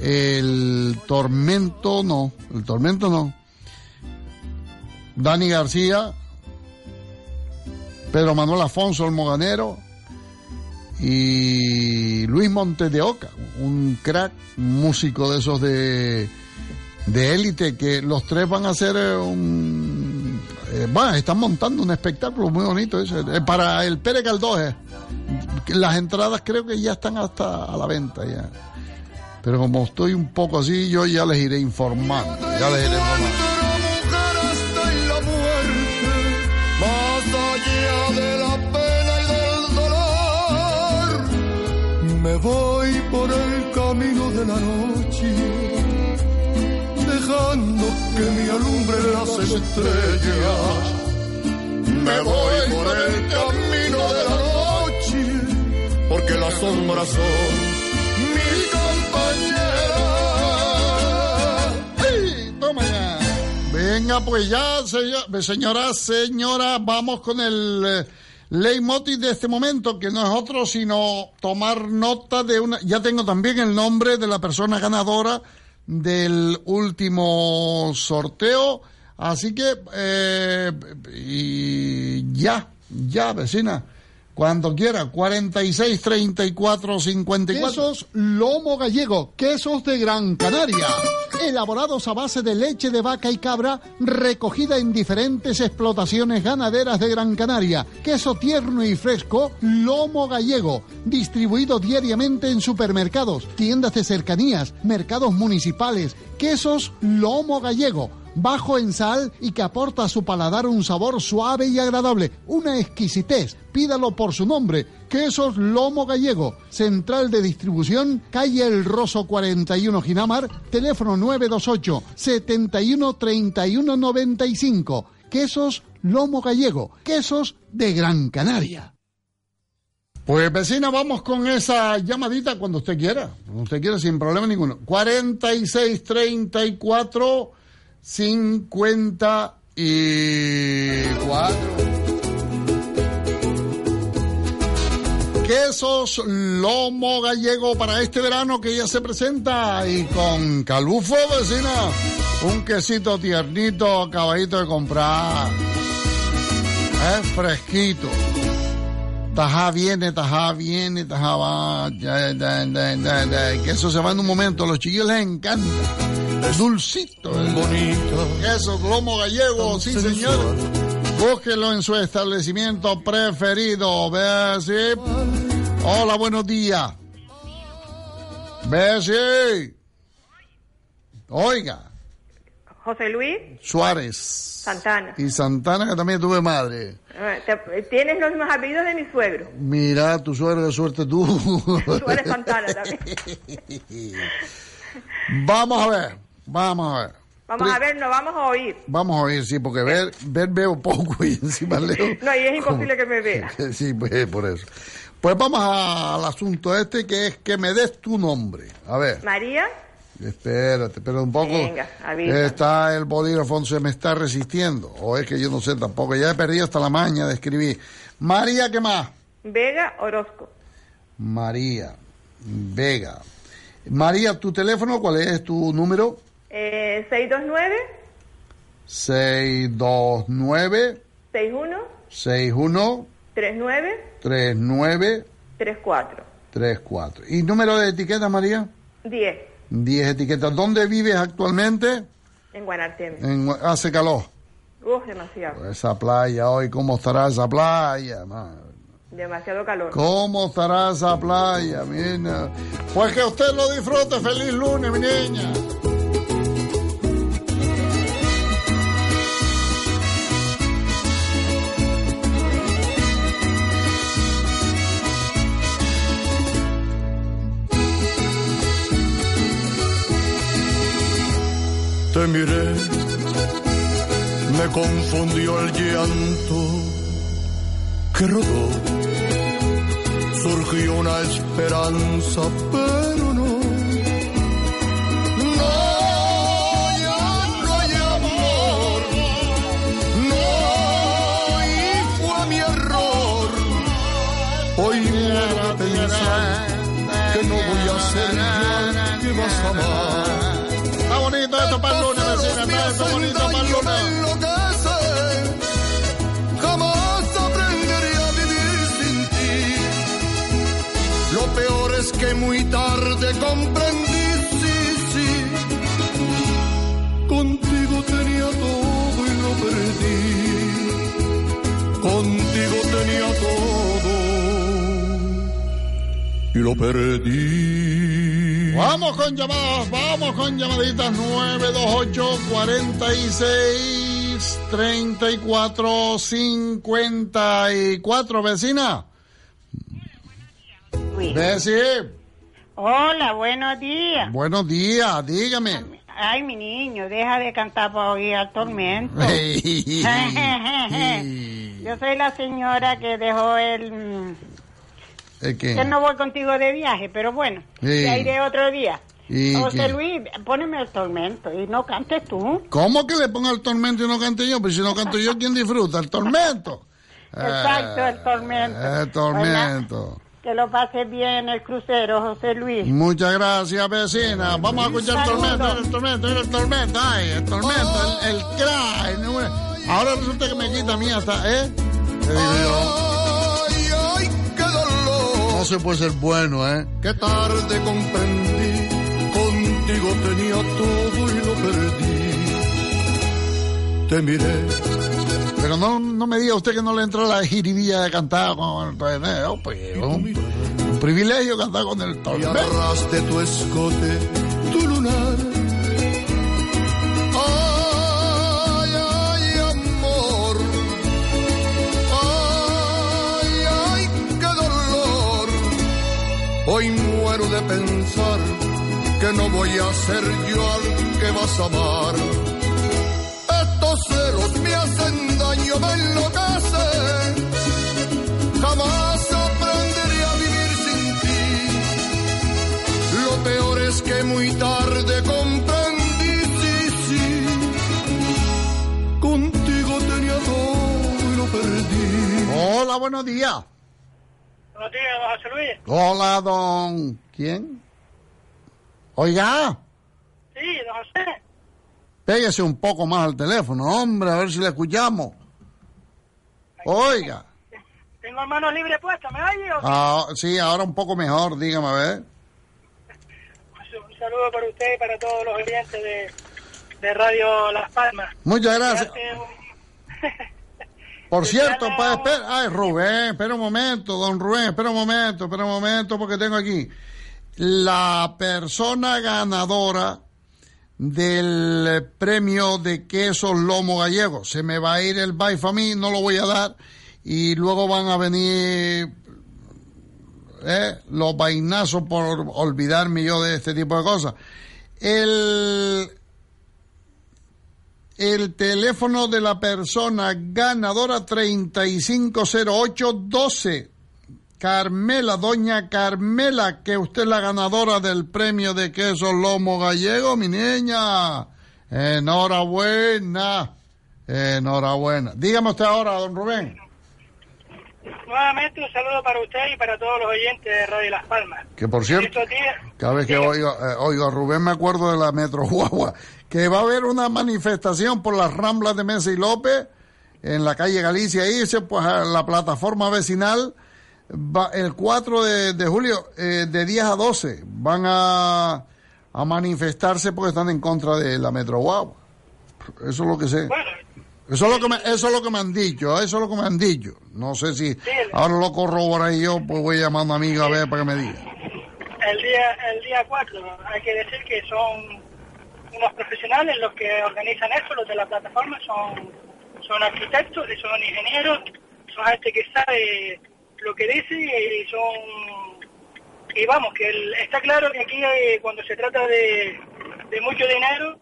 el Tormento no, el Tormento no. Dani García, Pedro Manuel Afonso el Moganero y Luis Montes de Oca, un crack músico de esos de de élite que los tres van a hacer eh, un eh, bueno, están montando un espectáculo muy bonito ese, eh, para el Pérez Galdós las entradas creo que ya están hasta a la venta ya. Pero como estoy un poco así yo ya les iré informando ya les iré informando. Hasta en que me alumbren las estrellas. Me voy por el camino de la noche, porque las sombras son mi compañera. ¡Sí! toma ya venga pues ya señora señora, señora vamos con el eh, leitmotiv de este momento que no es otro sino tomar nota de una ya tengo también el nombre de la persona ganadora del último sorteo. Así que eh, y ya ya vecina cuando quiera, 46 34 54. Quesos Lomo Gallego, quesos de Gran Canaria. Elaborados a base de leche de vaca y cabra, recogida en diferentes explotaciones ganaderas de Gran Canaria. Queso tierno y fresco, Lomo Gallego. Distribuido diariamente en supermercados, tiendas de cercanías, mercados municipales. Quesos Lomo Gallego bajo en sal y que aporta a su paladar un sabor suave y agradable, una exquisitez. Pídalo por su nombre, Quesos Lomo Gallego, central de distribución, calle El Roso 41 Ginamar, teléfono 928 71 31 95. Quesos Lomo Gallego, quesos de Gran Canaria. Pues vecina, vamos con esa llamadita cuando usted quiera. Cuando usted quiera, sin problema ninguno. 46 34 54. Quesos lomo gallego para este verano que ya se presenta y con calufo, vecina. Un quesito tiernito, acabadito de comprar. Es fresquito. Tajá viene, tajá viene, tajá va. Que eso se va en un momento. Los chiquillos les encanta. Es dulcito. bonito. Queso, lomo gallego, sí señor. Búsquelo en su establecimiento preferido. Bessie. Hola, buenos días. Bessie. Oiga, José Luis Suárez. Santana. Y Santana, que también tuve madre. Eh, te- Tienes los mismos apellidos de mi suegro. Mira, tu suerte de suerte tú. Tú eres Santana también. Vamos a ver, vamos a ver. Vamos a ver, nos vamos a oír. Vamos a oír, sí, porque ver, ver veo poco y encima leo. No, y es imposible que me vea. Sí, pues por eso. Pues vamos a- al asunto este, que es que me des tu nombre. A ver, María, espérate, espera un poco. Venga. Está el bolígrafo, se me está resistiendo. O es que yo no sé tampoco, ya he perdido hasta la maña de escribir. María, ¿qué más? Vega, Orozco. María Vega. María, ¿tu teléfono cuál es tu número? Eh, 629 629 61 61 39 39 34 34. ¿Y número de etiqueta, María? 10 10 etiquetas. ¿Dónde vives actualmente? en Guanarteme. En, hace calor. Uf, demasiado. Esa playa hoy, ¿cómo estará esa playa? madre? Demasiado calor. ¿Cómo estará esa playa, mi niña? Pues que usted lo disfrute. Feliz lunes, mi niña. Te miré, me confundió el llanto que rodó. Surgió una esperanza, pero no. No, ya no hay amor. No, y fue mi error. Hoy muero de pensar que no voy a ser ya que vas a amar bonito para el lunes, vecina. Nada está bonito para el lunes. Jamás aprendería a vivir sin ti. Lo peor es que muy tarde compré y lo perdí. Vamos con llamadas, vamos con llamaditas 928 46 34 54 vecina. Besi, Hola, buenos días. buenos días, dígame. Ay, mi niño, deja de cantar para oír al tormento. Yo soy la señora que dejó el... ¿El no voy contigo de viaje, pero bueno, Sí. ya iré otro día. ¿Y José qué? Luis, poneme el tormento y no cantes tú. ¿Cómo que le ponga el tormento y no cante yo? Pues si no canto yo, ¿quién disfruta? El tormento. Exacto, el tormento. El tormento. Que lo pases bien en el crucero, José Luis. Muchas gracias, vecina. Vamos a escuchar el tormento, el tormento, el tormento. Ay, el tormento, el, el crack. Ahora resulta que me quita a mí hasta, ¿eh? Te digo yo. No se puede ser bueno, ¿eh? Qué tarde comprendí, contigo tenía todo y lo perdí. Te miré. Pero no, no me diga usted que no le entra la jiribilla de cantar con el torneo. Pues, un, un privilegio cantar con el Y torneo. agarras de tu escote Hoy muero de pensar que no voy a ser yo al que vas a amar. Estos celos me hacen daño, me enloquecen. Jamás aprenderé a vivir sin ti. Lo peor es que muy tarde comprendí, sí, sí. Contigo tenía todo y lo perdí. Hola, buenos días. Buenos días, don José Luis. Hola, don... ¿Quién? Oiga, Sí, don José. pégese un poco más al teléfono, hombre, a ver si le escuchamos. Oiga. Tengo manos libres puestas, ¿me oye? o? Ah, sí, ahora un poco mejor, dígame a ver. Un saludo para usted y para todos los oyentes de, de Radio Las Palmas. Muchas gracias. Por cierto, para espera, ay Rubén, espera un momento, don Rubén, espera un momento, espera un momento porque tengo aquí la persona ganadora del premio de quesos lomo gallego. Se me va a ir el baifa a mí, no lo voy a dar y luego van a venir eh, los vainazos por olvidarme yo de este tipo de cosas. El el teléfono de la persona ganadora 350812. Carmela, doña Carmela, que usted es la ganadora del premio de queso lomo gallego, mi niña. Enhorabuena. Enhorabuena. Dígame usted ahora, don Rubén. Nuevamente un saludo para usted y para todos los oyentes de Radio Las Palmas. Que por cierto, cada vez que oigo, eh, oigo a Rubén me acuerdo de la Metro Guagua, que va a haber una manifestación por las ramblas de Mesa y López en la calle Galicia, dice, pues a la plataforma vecinal, va, el 4 de, de julio, eh, de 10 a 12, van a, a manifestarse porque están en contra de la Metro Guagua. Eso es lo que sé. Eso es lo que me, eso es lo que me han dicho, eso es lo que me han dicho. No sé si ahora lo corroboré yo, pues voy llamando a mi amiga a ver para que me diga. el día el día 4, hay que decir que son unos profesionales los que organizan esto, los de la plataforma, son, son arquitectos y son ingenieros, son gente que sabe lo que dice y son... Y vamos, que está claro que aquí eh, cuando se trata de, de mucho dinero,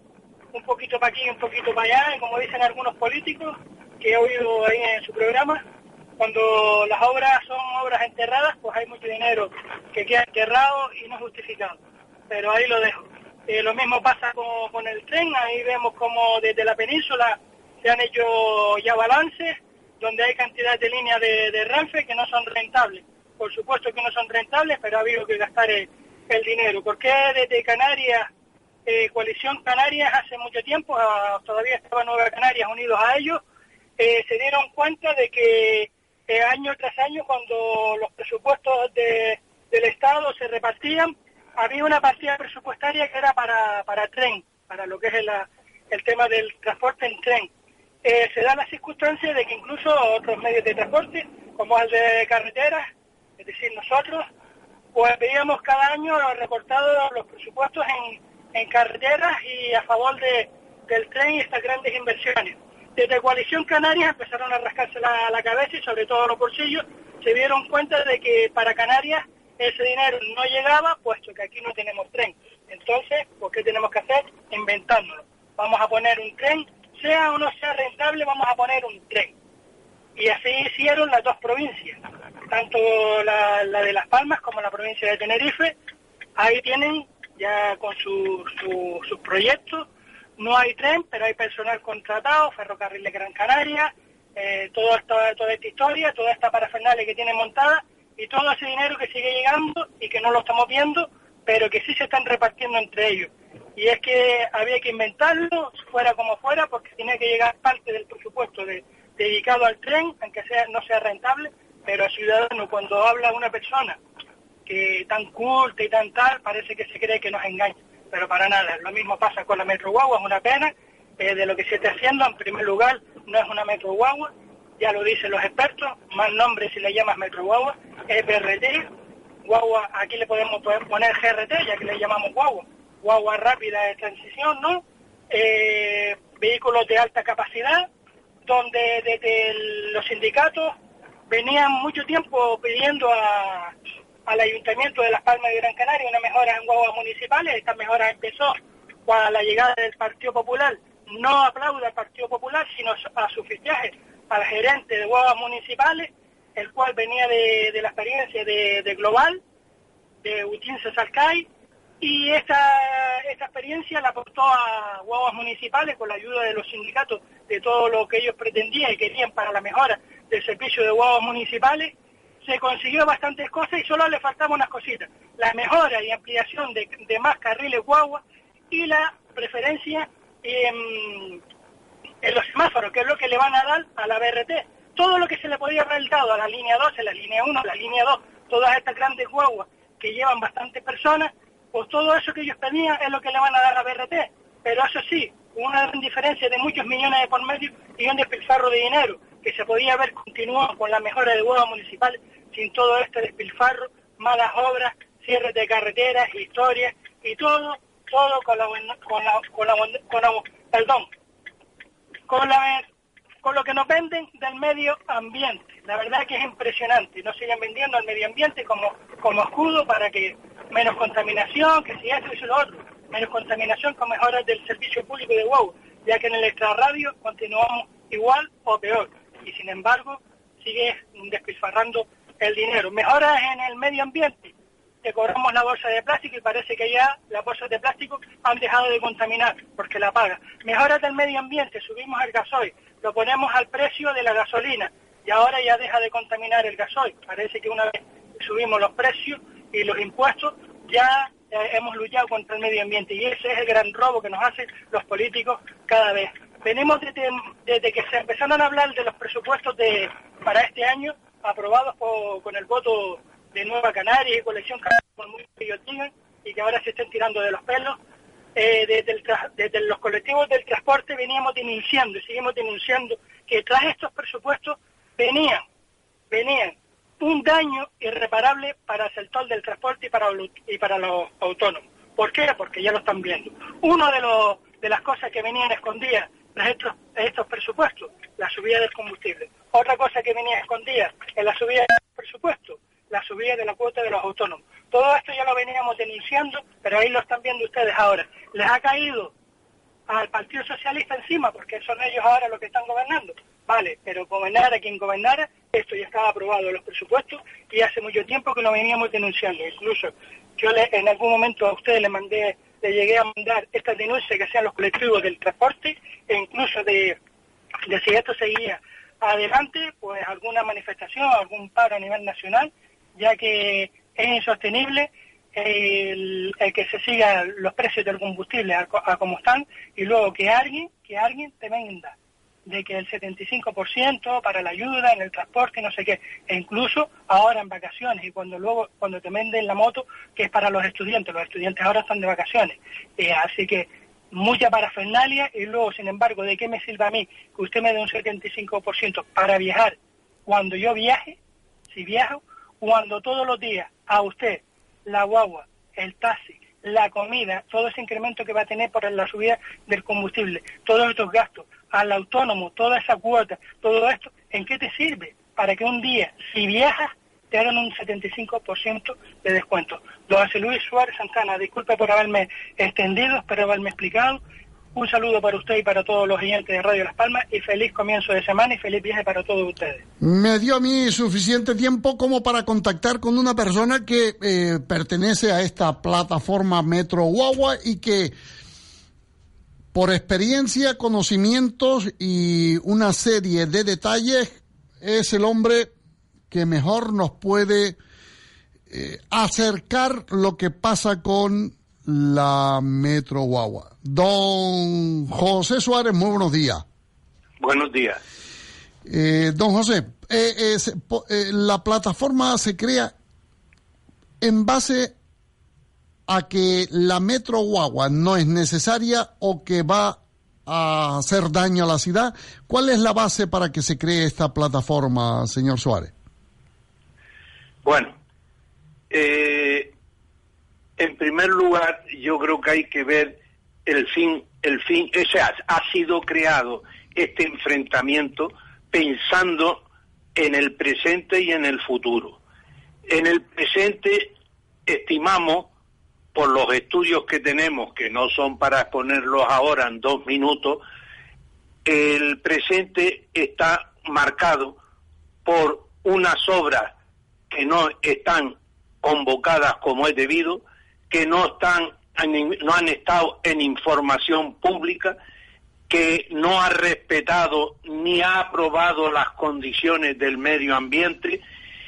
un poquito para aquí, un poquito para allá, como dicen algunos políticos que he oído ahí en su programa, cuando las obras son obras enterradas, pues hay mucho dinero que queda enterrado y no justificado. Pero ahí lo dejo. Eh, lo mismo pasa con, el tren, ahí vemos como desde la península se han hecho ya balances, donde hay cantidad de líneas de, de que no son rentables. Por supuesto que no son rentables, pero ha habido que gastar el, el dinero. ¿Por qué desde Canarias eh, Coalición Canarias hace mucho tiempo, ah, todavía estaba Nueva Canarias unidos a ellos, eh, se dieron cuenta de que año tras año cuando los presupuestos de- del Estado se repartían, había una partida presupuestaria que era para, para tren, para lo que es el, el tema del transporte en tren. Eh, se da la circunstancia de que incluso otros medios de transporte, como el de carreteras, es decir, nosotros, pues veíamos cada año recortados los presupuestos en, en carreteras y a favor de, del tren y estas grandes inversiones. Desde Coalición Canaria empezaron a rascarse la, la cabeza y sobre todo los bolsillos se dieron cuenta de que para Canarias ese dinero no llegaba, puesto que aquí no tenemos tren. Entonces, pues, ¿qué tenemos que hacer? Inventárnoslo. Vamos a poner un tren, sea o no sea rentable, vamos a poner un tren. Y así hicieron las dos provincias, tanto la, de Las Palmas como la provincia de Tenerife. Ahí tienen ya con sus su, sus proyectos. No hay tren, pero hay personal contratado, Ferrocarril de Gran Canaria, eh, toda, esta, toda esta historia, toda esta parafernalia que tienen montada y todo ese dinero que sigue llegando y que no lo estamos viendo, pero que sí se están repartiendo entre ellos. Y es que había que inventarlo, fuera como fuera, porque tenía que llegar parte del presupuesto de, dedicado al tren, aunque sea no sea rentable, pero al ciudadano cuando habla una persona que tan culta y tan tal, parece que se cree que nos engaña, pero para nada. Lo mismo pasa con la Metro Guagua, es una pena eh, de lo que se está haciendo. En primer lugar, no es una Metro Guagua, ya lo dicen los expertos, más nombre si le llamas Metro Guagua, es Guagua, aquí le podemos poner GRT, ya que le llamamos Guagua, Guagua rápida de transición, ¿no? Eh, vehículos de alta capacidad, donde desde los sindicatos venían mucho tiempo pidiendo a, al Ayuntamiento de Las Palmas de Gran Canaria una mejora en guaguas municipales. Esta mejora empezó con la llegada del Partido Popular. No aplaude al Partido Popular, sino a su fichaje al gerente de guaguas municipales, el cual venía de, de la experiencia de, Global, de Utince Salcay, y esta, esta experiencia la aportó a guaguas municipales con la ayuda de los sindicatos de todo lo que ellos pretendían y querían para la mejora del servicio de guaguas municipales. Se consiguió bastantes cosas y solo le faltaban unas cositas. La mejora y ampliación de, más carriles guagua y la preferencia en, en los semáforos, que es lo que le van a dar a la BRT. Todo lo que se le podía haber dado a la línea 2, a la línea 1, a la línea 2, todas estas grandes guaguas que llevan bastantes personas, pues todo eso que ellos pedían es lo que le van a dar a BRT. Pero eso sí, una gran diferencia de muchos millones de por medio y un despilfarro de dinero, que se podía haber continuado con la mejora de huevos municipales sin todo este despilfarro, malas obras, cierres de carreteras, historias y todo, todo con la, con la, con la, con la perdón, con lo que nos venden del medio ambiente. La verdad que es impresionante. Nos siguen vendiendo al medio ambiente como, como escudo para que menos contaminación, que si esto y lo otro, menos contaminación con mejoras del servicio público de WOW, ya que en el extrarradio continuamos igual o peor. Y sin embargo, sigue despilfarrando el dinero. Mejoras en el medio ambiente. Te cobramos la bolsa de plástico y parece que ya las bolsas de plástico han dejado de contaminar porque la paga. Mejoras del medio ambiente, subimos el gasoil, lo ponemos al precio de la gasolina y ahora ya deja de contaminar el gasoil. Parece que una vez subimos los precios y los impuestos, ya eh, hemos luchado contra el medio ambiente y ese es el gran robo que nos hacen los políticos cada vez. Venimos desde, que se empezaron a hablar de los presupuestos de para este año, aprobados con el voto de Nueva Canaria y Colección que ellos digan, y que ahora se estén tirando de los pelos. Eh, desde, desde los colectivos del transporte veníamos denunciando y seguimos denunciando que tras estos presupuestos venían, venían un daño irreparable para el sector del transporte y para, los autónomos. ¿Por qué? Porque ya lo están viendo. Uno de, de las cosas que venían escondidas tras estos, estos presupuestos, la subida del combustible. Otra cosa que venía escondida en la subida del presupuesto, la subida de la cuota de los autónomos. Todo esto ya lo veníamos denunciando, pero ahí lo están viendo ustedes ahora. Les ha caído al Partido Socialista encima, porque son ellos ahora los que están gobernando. Vale, pero gobernar a quien gobernara, esto ya estaba aprobado en los presupuestos y hace mucho tiempo que lo veníamos denunciando. Incluso yo en algún momento a ustedes le mandé, le llegué a mandar estas denuncias que hacían los colectivos del transporte e incluso de, de si esto seguía adelante, pues alguna manifestación, algún paro a nivel nacional, ya que es insostenible el, que se sigan los precios del combustible a, como están y luego que alguien, que alguien te venda de que el 75% para la ayuda en el transporte no sé qué, e incluso ahora en vacaciones y cuando luego, cuando te venden la moto, que es para los estudiantes, los estudiantes ahora están de vacaciones, Eh, así que mucha parafernalia y luego, sin embargo, ¿de qué me sirve a mí que usted me dé un 75% para viajar cuando yo viaje, si viajo, cuando todos los días a usted la guagua, el taxi, la comida, todo ese incremento que va a tener por la subida del combustible, todos estos gastos, al autónomo, toda esa cuota, todo esto, ¿en qué te sirve? Para que un día, si viajas, te hagan un 75% de descuento. Don José Luis Suárez Santana, disculpe por haberme extendido, espero haberme explicado. Un saludo para usted y para todos los oyentes de Radio Las Palmas y feliz comienzo de semana y feliz viaje para todos ustedes. Me dio a mí suficiente tiempo como para contactar con una persona que eh, pertenece a esta plataforma Metro Guagua y que por experiencia, conocimientos y una serie de detalles es el hombre que mejor nos puede eh, acercar lo que pasa con la Metro Guagua. Don José Suárez, muy buenos días. Buenos días. Eh, don José, eh, eh, se- po- eh, la plataforma se crea en base a que la Metro Guagua no es necesaria o que va a hacer daño a la ciudad. ¿Cuál es la base para que se cree esta plataforma, señor Suárez? Bueno, eh, en primer lugar, yo creo que hay que ver el fin, el fin, o sea, ha sido creado este enfrentamiento pensando en el presente y en el futuro. En el presente estimamos, por los estudios que tenemos, que no son para exponerlos ahora en dos minutos, el presente está marcado por unas obras que no están convocadas como es debido, que no están no han estado en información pública, que no ha respetado ni ha aprobado las condiciones del medio ambiente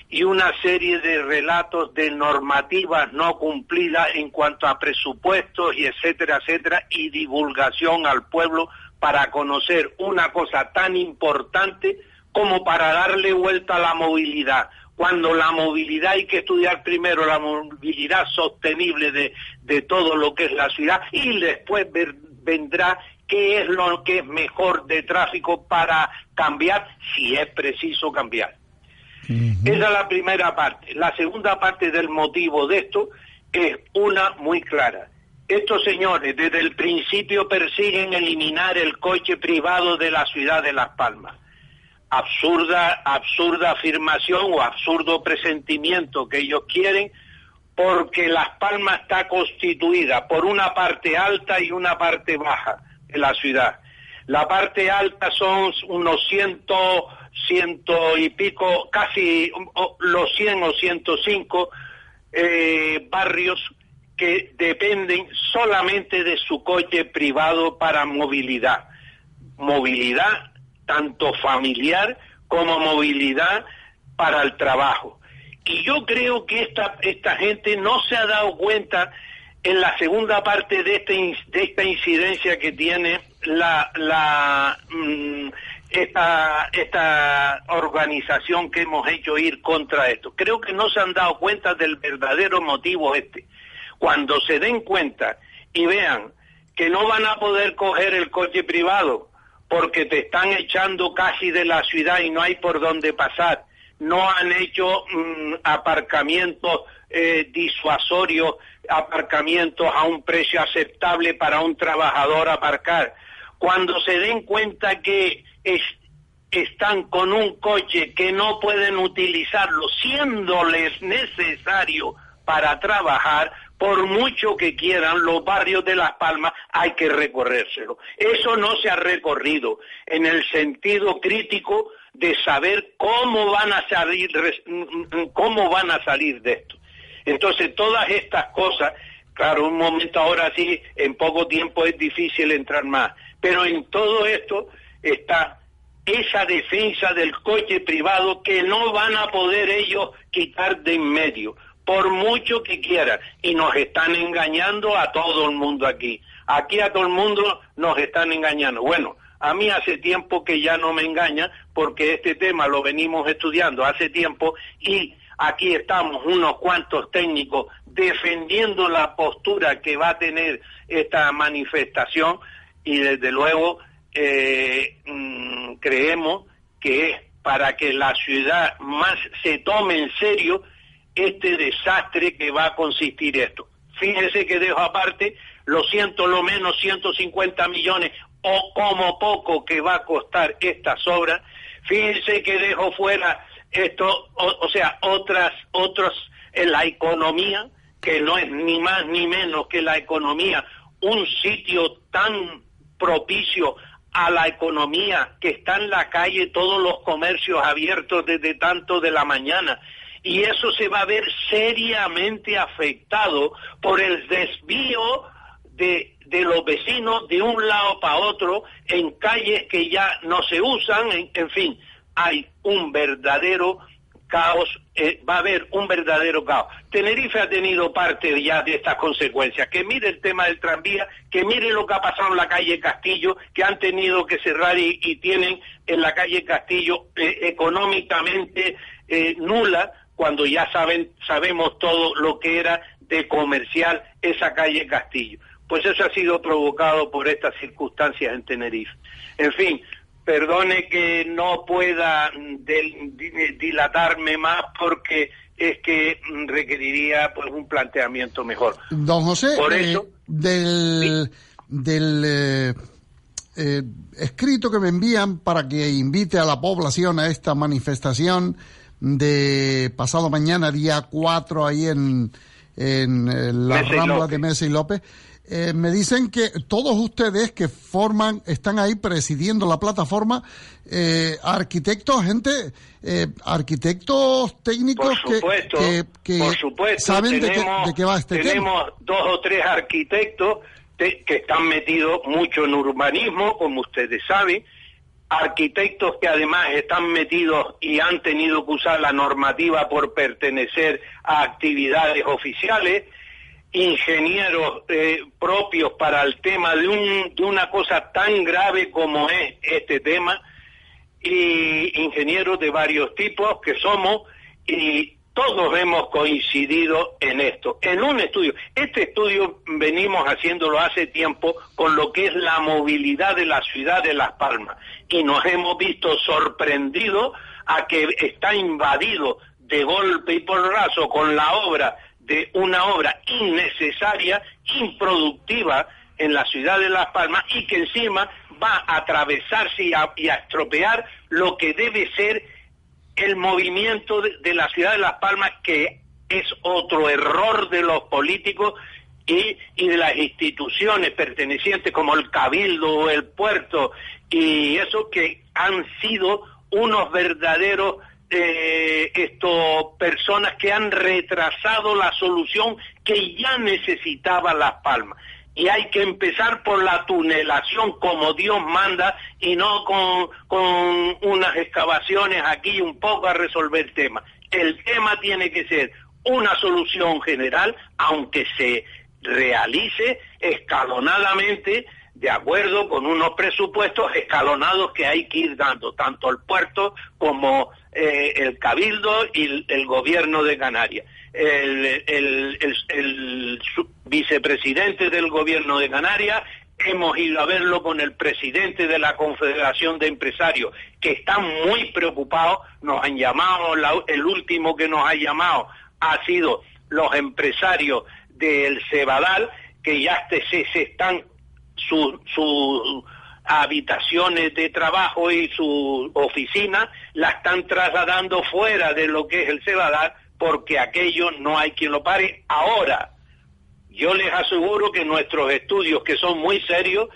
y una serie de relatos de normativas no cumplidas en cuanto a presupuestos y etcétera, etcétera, y divulgación al pueblo para conocer una cosa tan importante como para darle vuelta a la movilidad. Cuando la movilidad hay que estudiar primero la movilidad sostenible de, de todo lo que es la ciudad y después ver- vendrá qué es lo que es mejor de tráfico para cambiar si es preciso cambiar. Esa es la primera parte. La segunda parte del motivo de esto es una muy clara. Estos señores desde el principio persiguen eliminar el coche privado de la ciudad de Las Palmas. Absurda, absurda afirmación o absurdo presentimiento que ellos quieren porque Las Palmas está constituida por una parte alta y una parte baja de la ciudad. La parte alta son unos ciento, ciento y pico, casi los 100 o 105 eh, barrios que dependen solamente de su coche privado para movilidad. Movilidad tanto familiar como movilidad para el trabajo. Y yo creo que esta, esta gente no se ha dado cuenta en la segunda parte de, este, de esta incidencia que tiene la, la, mm, esta, esta organización que hemos hecho ir contra esto. Creo que no se han dado cuenta del verdadero motivo este. Cuando se den cuenta y vean que no van a poder coger el coche privado porque te están echando casi de la ciudad y no hay por dónde pasar. No han hecho mm, aparcamientos eh, disuasorios, aparcamientos a un precio aceptable para un trabajador aparcar. Cuando se den cuenta que es- están con un coche que no pueden utilizarlo, siéndoles necesario para trabajar, por mucho que quieran, los barrios de Las Palmas hay que recorrérselo. Eso no se ha recorrido en el sentido crítico de saber cómo van a salir, res- mm, cómo van a salir de esto. Entonces, todas estas cosas, claro, un momento ahora sí, en poco tiempo es difícil entrar más, pero en todo esto está esa defensa del coche privado que no van a poder ellos quitar de en medio, por mucho que quieran, y nos están engañando a todo el mundo aquí. Aquí a todo el mundo nos están engañando. Bueno, a mí hace tiempo que ya no me engaña porque este tema lo venimos estudiando hace tiempo y aquí estamos unos cuantos técnicos defendiendo la postura que va a tener esta manifestación y desde luego eh, mm, creemos que es para que la ciudad más se tome en serio este desastre que va a consistir esto. Fíjense que dejo aparte los ciento, lo menos 150 millones o como poco que va a costar estas obras. Fíjense que dejo fuera esto, o sea, otras, otros en la economía, que no es ni más ni menos que la economía, un sitio tan propicio a la economía que está en la calle todos los comercios abiertos desde tanto de la mañana y eso se va a ver seriamente afectado por el desvío de, de los vecinos de un lado para otro en calles que ya no se usan, en, fin, hay un verdadero caos, eh, va a haber un verdadero caos. Tenerife ha tenido parte ya de estas consecuencias. Que mire el tema del tranvía, que mire lo que ha pasado en la calle Castillo, que han tenido que cerrar y, y tienen en la calle Castillo eh, económicamente eh, nula, cuando ya saben, sabemos todo lo que era de comercial esa calle Castillo. Pues eso ha sido provocado por estas circunstancias en Tenerife. En fin, perdone que no pueda del- di- dilatarme más porque es que mm, requeriría pues un planteamiento mejor. Don José, Por eh, eso- del, del eh, eh, escrito que me envían para que invite a la población a esta manifestación de pasado mañana, día 4, ahí en, en eh, la Rambla de Mesa y López, eh, me dicen que todos ustedes que forman, están ahí presidiendo la plataforma, eh, arquitectos, gente, eh, arquitectos técnicos Por que- supuesto, que, que por supuesto, saben de qué, tenemos, de qué va este tema. tenemos dos o tres arquitectos te- que están metidos mucho en urbanismo, como ustedes saben, arquitectos que además están metidos y han tenido que usar la normativa por pertenecer a actividades oficiales, ingenieros eh, propios para el tema de, de una cosa tan grave como es este tema, y ingenieros de varios tipos que somos y todos hemos coincidido en esto, en un estudio. Este estudio venimos haciéndolo hace tiempo con lo que es la movilidad de la ciudad de Las Palmas y nos hemos visto sorprendidos a que está invadido de golpe y porrazo con la obra de una obra innecesaria, improductiva en la ciudad de Las Palmas y que encima va a atravesarse y a, y a estropear lo que debe ser el movimiento de, la ciudad de Las Palmas, que es otro error de los políticos y, de las instituciones pertenecientes como el Cabildo o el Puerto, y eso que han sido unos verdaderos eh, personas que han retrasado la solución que ya necesitaba Las Palmas. Y hay que empezar por la tunelación como Dios manda y no con, con unas excavaciones aquí un poco a resolver el tema. El tema tiene que ser una solución general, aunque se realice escalonadamente de acuerdo con unos presupuestos escalonados que hay que ir dando, tanto el puerto como eh, el cabildo y el, el gobierno de Canarias. El, vicepresidente del gobierno de Canarias hemos ido a verlo con el presidente de la Confederación de Empresarios, que están muy preocupados, nos han llamado, la- el último que nos ha llamado ha sido los empresarios del Cebadal, que ya se, se están sus su habitaciones de trabajo y su oficina la están trasladando fuera de lo que es el Cebadal porque aquello no hay quien lo pare ahora. Yo les aseguro que nuestros estudios, que son muy serios,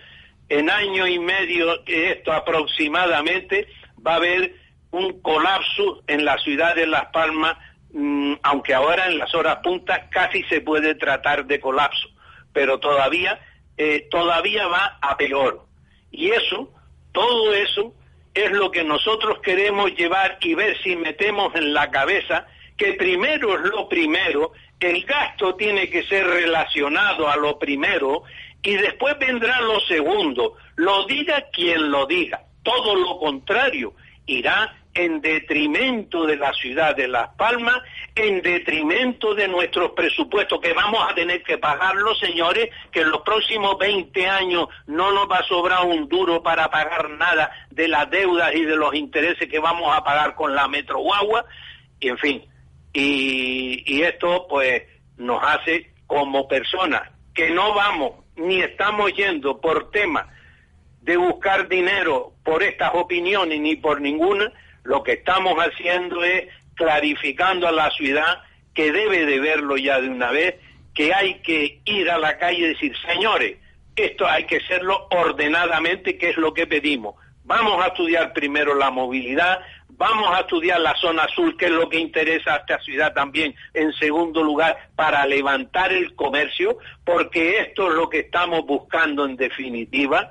en año y medio, esto aproximadamente, va a haber un colapso en la ciudad de Las Palmas, mm, aunque ahora en las horas puntas casi se puede tratar de colapso, pero todavía, eh, todavía va a peor. Y eso, todo eso, es lo que nosotros queremos llevar y ver si metemos en la cabeza que primero es lo primero, el gasto tiene que ser relacionado a lo primero Y después vendrá lo segundo, lo diga quien lo diga, todo lo contrario, irá en detrimento de la ciudad de Las Palmas, en detrimento de nuestros presupuestos, que vamos a tener que pagarlo, señores, que en los próximos 20 años no nos va a sobrar un duro para pagar nada de las deudas y de los intereses que vamos a pagar con la Metro Guagua, y en fin, y, esto pues nos hace como personas que no vamos ni estamos yendo por temas de buscar dinero por estas opiniones ni por ninguna, lo que estamos haciendo es clarificando a la ciudad que debe de verlo ya de una vez, que hay que ir a la calle y decir, señores, esto hay que hacerlo ordenadamente, que es lo que pedimos. Vamos a estudiar primero la movilidad, vamos a estudiar la zona azul, que es lo que interesa a esta ciudad también, en segundo lugar, para levantar el comercio, porque esto es lo que estamos buscando en definitiva,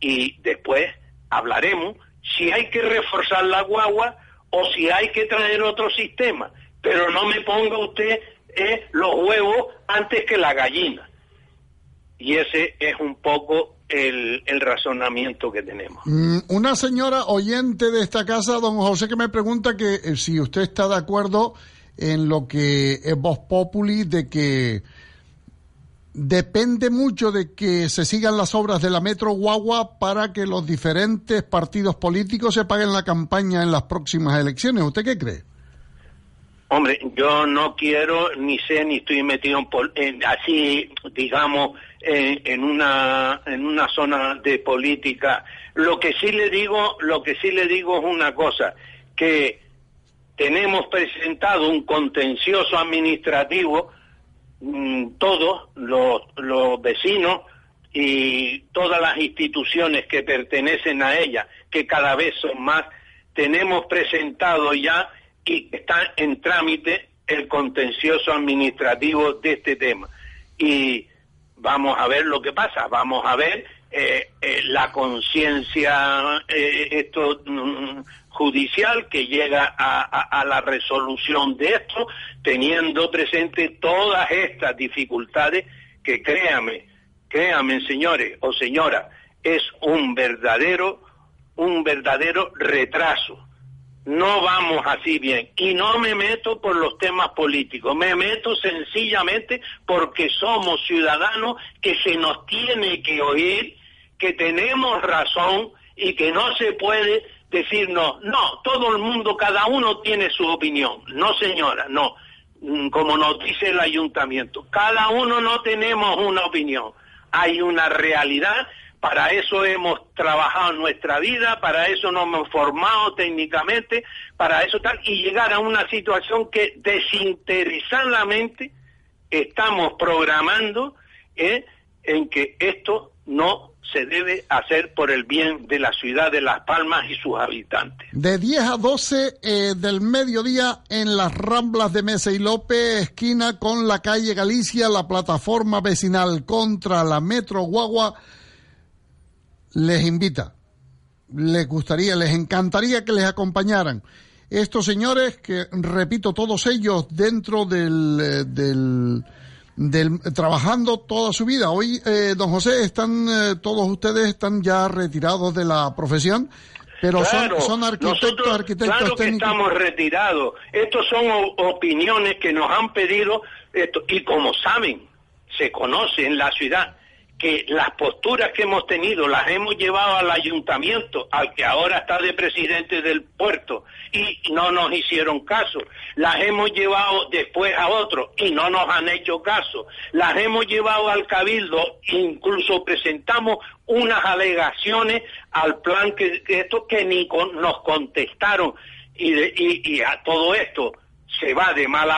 y después hablaremos si hay que reforzar la guagua o si hay que traer otro sistema. Pero no me ponga usted eh, los huevos antes que la gallina. Y ese es un poco el, razonamiento que tenemos. Mm, Una señora oyente de esta casa, don José, que me pregunta que eh, si usted está de acuerdo en lo que es Voz Populi, de que depende mucho de que se sigan las obras de la Metro Guagua para que los diferentes partidos políticos se paguen la campaña en las próximas elecciones. ¿Usted qué cree? Hombre, yo no quiero, ni sé, ni estoy metido en, pol- en- así, digamos, en, una en una zona de política. Lo que sí le digo, lo que sí le digo es una cosa, que tenemos presentado un contencioso administrativo mm, todos los, los vecinos y todas las instituciones que pertenecen a ella, que cada vez son más, tenemos presentado ya y está en trámite el contencioso administrativo de este tema. Y vamos a ver lo que pasa, vamos a ver eh, eh, la conciencia eh, esto mm, judicial que llega a, a- la resolución de esto, teniendo presente todas estas dificultades que créame, créame señores o señora, es un verdadero, un verdadero retraso no vamos así bien. Y no me meto por los temas políticos, me meto sencillamente porque somos ciudadanos que se nos tiene que oír, que tenemos razón y que no se puede decirnos, no, todo el mundo, cada uno tiene su opinión. No, señora, no. Mm, Como nos dice el ayuntamiento, cada uno no tenemos una opinión. Hay una realidad para eso hemos trabajado nuestra vida, para eso nos hemos formado técnicamente, para eso tal, y llegar a una situación que desinteresadamente estamos programando ¿eh? en que esto no se debe hacer por el bien de la ciudad de Las Palmas y sus habitantes. De 10 a 12 eh, del mediodía en las Ramblas de Mesa y López, esquina con la calle Galicia, la plataforma vecinal contra la Metro Guagua, les invita. Les gustaría, les encantaría que les acompañaran. Estos señores, que repito, todos ellos dentro del, eh, del, del- trabajando toda su vida. Hoy, eh, don José, están, eh, todos ustedes están ya retirados de la profesión, pero Claro, son, son arquitectos, nosotros, arquitectos claro que técnicos. estamos retirados. Estos son opiniones que nos han pedido esto, y como saben, se conoce en la ciudad que las posturas que hemos tenido las hemos llevado al ayuntamiento, al que ahora está de presidente del puerto, y no nos hicieron caso. Las hemos llevado después a otros y no nos han hecho caso. Las hemos llevado al cabildo, incluso presentamos unas alegaciones al plan que, esto que ni nos contestaron y, y, a todo esto se va de mal,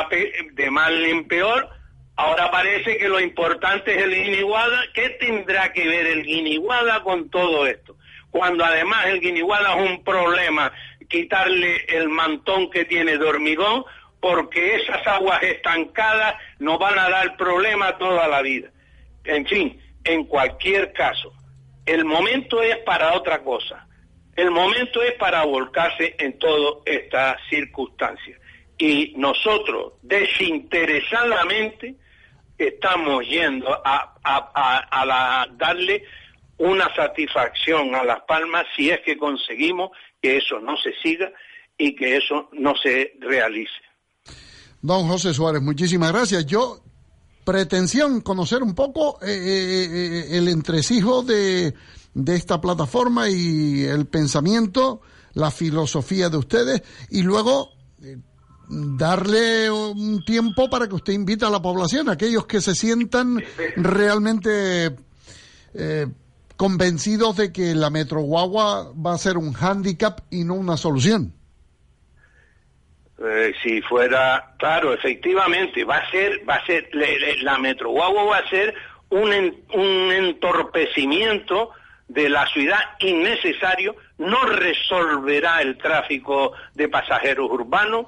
de mal en peor. Ahora parece que lo importante es el Guiniguada. ¿Qué tendrá que ver el Guiniguada con todo esto? Cuando además el Guiniguada es un problema, quitarle el mantón que tiene de hormigón, porque esas aguas estancadas nos van a dar problema toda la vida. En fin, en cualquier caso, el momento es para otra cosa. El momento es para volcarse en todas estas circunstancias. Y nosotros, desinteresadamente, estamos yendo a, a- a- darle una satisfacción a Las Palmas si es que conseguimos que eso no se siga y que eso no se realice. Don José Suárez, muchísimas gracias. Yo, pretensión, conocer un poco eh, eh, eh, el entresijo de, de esta plataforma y el pensamiento, la filosofía de ustedes y luego darle un tiempo para que usted invite a la población, aquellos que se sientan realmente eh, convencidos de que la Metro Guagua va a ser un hándicap y no una solución. Eh, si fuera, claro, efectivamente, va a ser, va a ser, le- la Metro Guagua va a ser un, un entorpecimiento de la ciudad innecesario, no resolverá el tráfico de pasajeros urbanos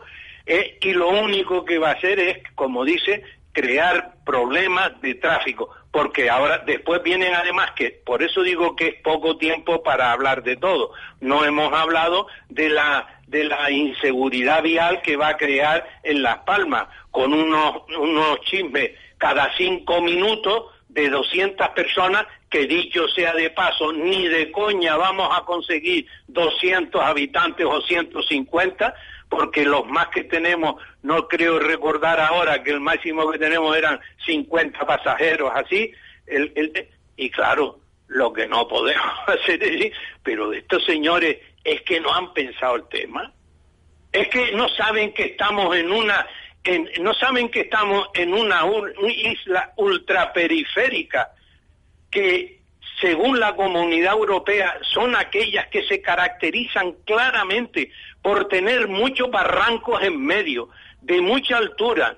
eh, y lo único que va a hacer es, como dice, crear problemas de tráfico, porque ahora después vienen además que, por eso digo que es poco tiempo para hablar de todo, no hemos hablado de la de la inseguridad vial que va a crear en Las Palmas, con unos, unos chismes. Cada cinco minutos de 200 personas, que dicho sea de paso, ni de coña vamos a conseguir 200 habitantes o 150, porque los más que tenemos, no creo recordar ahora que el máximo que tenemos eran 50 pasajeros, así, y claro, lo que no podemos hacer es, decir, pero estos señores es que no han pensado el tema, es que no saben que estamos en una, no saben que estamos en una ul- isla ultraperiférica, que según la comunidad europea son aquellas que se caracterizan claramente por tener muchos barrancos en medio, de mucha altura,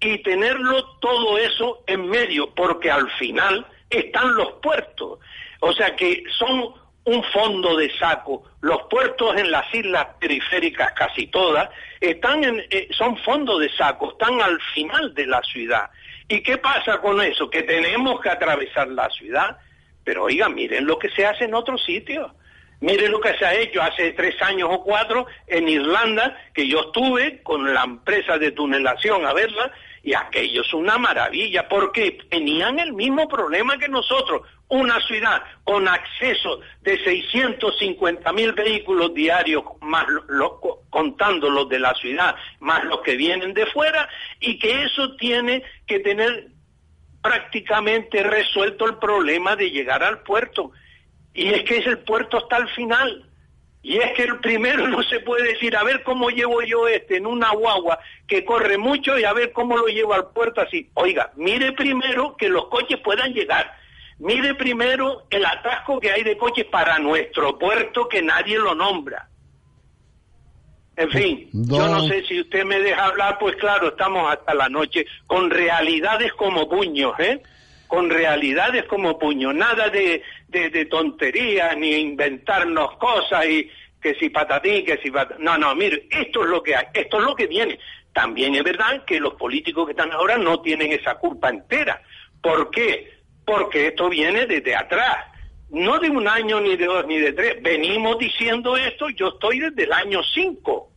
y tenerlo todo eso en medio, porque al final están los puertos. O sea que son un fondo de saco. Los puertos en las islas periféricas, casi todas, están eh, son fondos de saco, están al final de la ciudad. ¿Y qué pasa con eso? Que tenemos que atravesar la ciudad. Pero oiga, miren lo que se hace en otros sitios. Miren lo que se ha hecho hace tres años o cuatro en Irlanda, que yo estuve con la empresa de tunelación a verla, y aquello es una maravilla, porque tenían el mismo problema que nosotros. Una ciudad con acceso de 650 mil vehículos diarios, más lo- lo- contando los de la ciudad, más los que vienen de fuera, y que eso tiene que tener prácticamente resuelto el problema de llegar al puerto. Y es que es el puerto hasta el final. Y es que el primero no se puede decir, a ver cómo llevo yo este en una guagua que corre mucho y a ver cómo lo llevo al puerto así. Oiga, mire primero que los coches puedan llegar. Mire primero el atasco que hay de coches para nuestro puerto que nadie lo nombra. En fin, yo no sé si usted me deja hablar, pues claro, estamos hasta la noche con realidades como puños, ¿eh? Con realidades como puños, nada de, de, de tonterías ni inventarnos cosas y que si patatín, que si patatín. No, no, mire, esto es lo que hay, esto es lo que viene. También es verdad que los políticos que están ahora no tienen esa culpa entera. ¿Por qué? Porque esto viene desde atrás. No de un año, ni de dos, ni de tres. Venimos diciendo esto, yo estoy desde el año cinco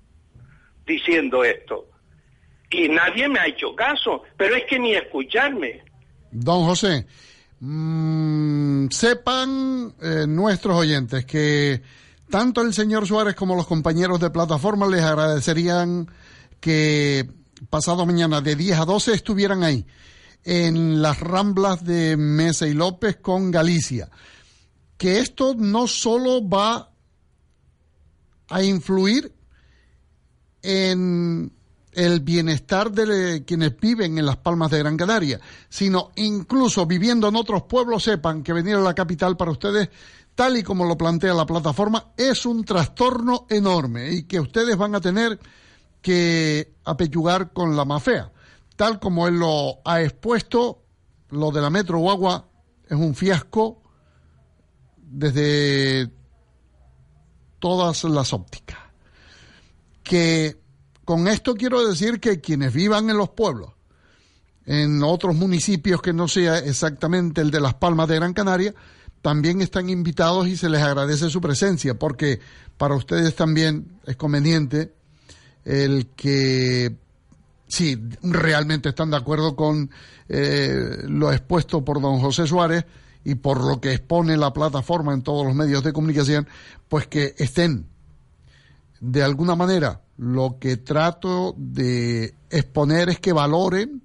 diciendo esto. Y nadie me ha hecho caso, pero es que ni escucharme. Don José, mm, sepan eh, nuestros oyentes que tanto el señor Suárez como los compañeros de plataforma les agradecerían que pasado mañana de 10 a 12 estuvieran ahí en las ramblas de Mesa y López con Galicia. Que esto no solo va a influir en el bienestar de quienes viven en las Palmas de Gran Canaria, sino incluso viviendo en otros pueblos sepan que venir a la capital para ustedes, tal y como lo plantea la plataforma, es un trastorno enorme y que ustedes van a tener que apellugar con la mafea. Tal como él lo ha expuesto, lo de la Metro Guagua es un fiasco desde todas las ópticas que con esto quiero decir que quienes vivan en los pueblos, en otros municipios que no sea exactamente el de Las Palmas de Gran Canaria, también están invitados y se les agradece su presencia, porque para ustedes también es conveniente el que si realmente están de acuerdo con eh, lo expuesto por don José Suárez y por lo que expone la plataforma en todos los medios de comunicación, pues que estén de alguna manera lo que trato de exponer es que valoren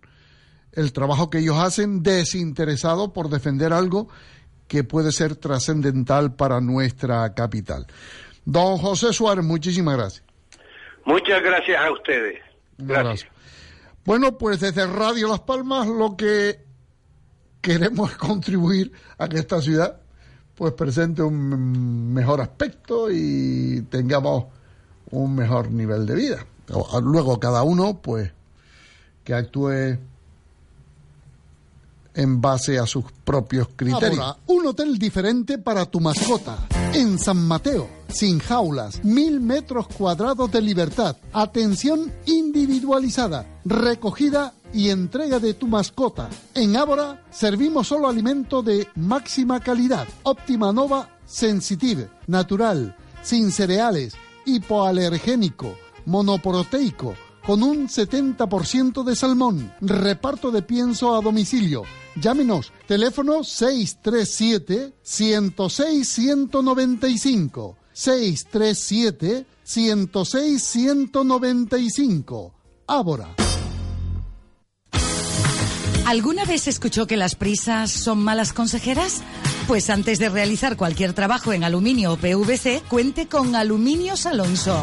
el trabajo que ellos hacen desinteresado por defender algo que puede ser trascendental para nuestra capital. Don José Suárez, muchísimas gracias. Muchas gracias a ustedes. Gracias. Bueno, pues desde Radio Las Palmas lo que queremos es contribuir a que esta ciudad pues presente un mejor aspecto y tengamos un mejor nivel de vida. Luego cada uno pues que actúe en base a sus propios criterios. Un hotel diferente para tu mascota. En San Mateo, sin jaulas, mil metros cuadrados de libertad, atención individualizada, recogida y entrega de tu mascota. En Ábora servimos solo alimento de máxima calidad, óptima nova sensitive, natural, sin cereales, hipoalergénico, monoproteico, con un 70% de salmón, reparto de pienso a domicilio. Llámenos, teléfono 637 106 195. 637 106 195. Ábora. ¿Alguna vez escuchó que las prisas son malas consejeras? Pues antes de realizar cualquier trabajo en aluminio o PVC, cuente con Aluminios Alonso.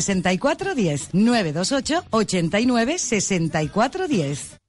6410 928 89 6410.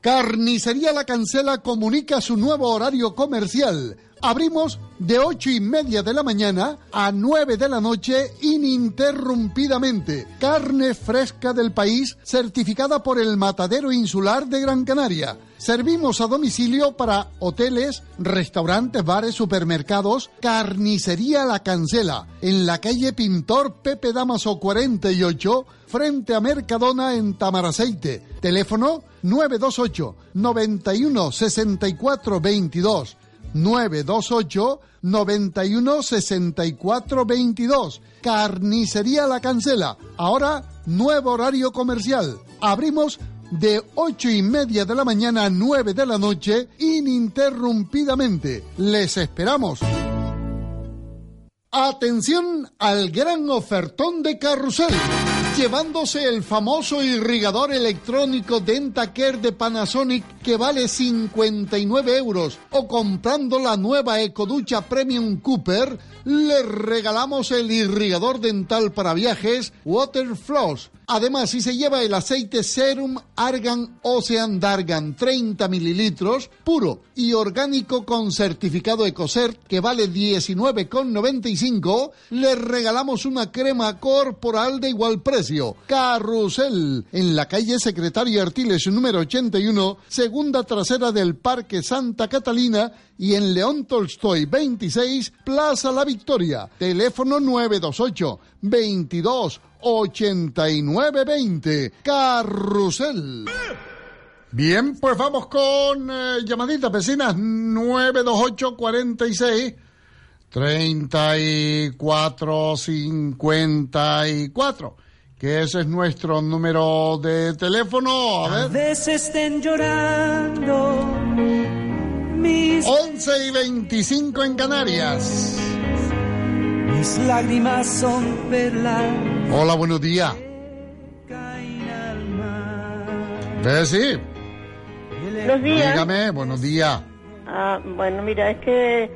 Carnicería La Cancela comunica su nuevo horario comercial. Abrimos de ocho y media de la mañana a 9 de la noche ininterrumpidamente. Carne fresca del país certificada por el Matadero Insular de Gran Canaria. Servimos a domicilio para hoteles, restaurantes, bares, supermercados. Carnicería La Cancela, en la calle Pintor Pepe Damaso 48, frente a Mercadona en Tamaraceite. Teléfono 928 91 64 22. 928 91 64 22. Carnicería La Cancela. Ahora, nuevo horario comercial. Abrimos de ocho y media de la mañana a 9 de la noche ininterrumpidamente. Les esperamos. Atención al gran ofertón de Carrusel. Llevándose el famoso irrigador electrónico Dentacare de Panasonic que vale 59 euros o comprando la nueva Ecoducha Premium Cooper, le regalamos el irrigador dental para viajes Waterfloss. Además, si se lleva el aceite Serum Argan Ocean Dargan 30 mililitros, puro y orgánico con certificado Ecocert que vale 19,95, le regalamos una crema corporal de igual precio. Carrusel, en la calle Secretario Artiles número 81, segunda trasera del Parque Santa Catalina y en León Tolstoy 26, Plaza La Victoria. Teléfono 928 22 8920. Carrusel. Bien, pues vamos con eh, llamaditas vecinas 928 46 34 54 que ese es nuestro número de teléfono. A ver. A veces estén llorando mis 11 y 25 en Canarias. Mis lágrimas son perlas. Hola, buenos días. Bessie. Buenos días. Dígame, buenos días. Ah, bueno, mira, es que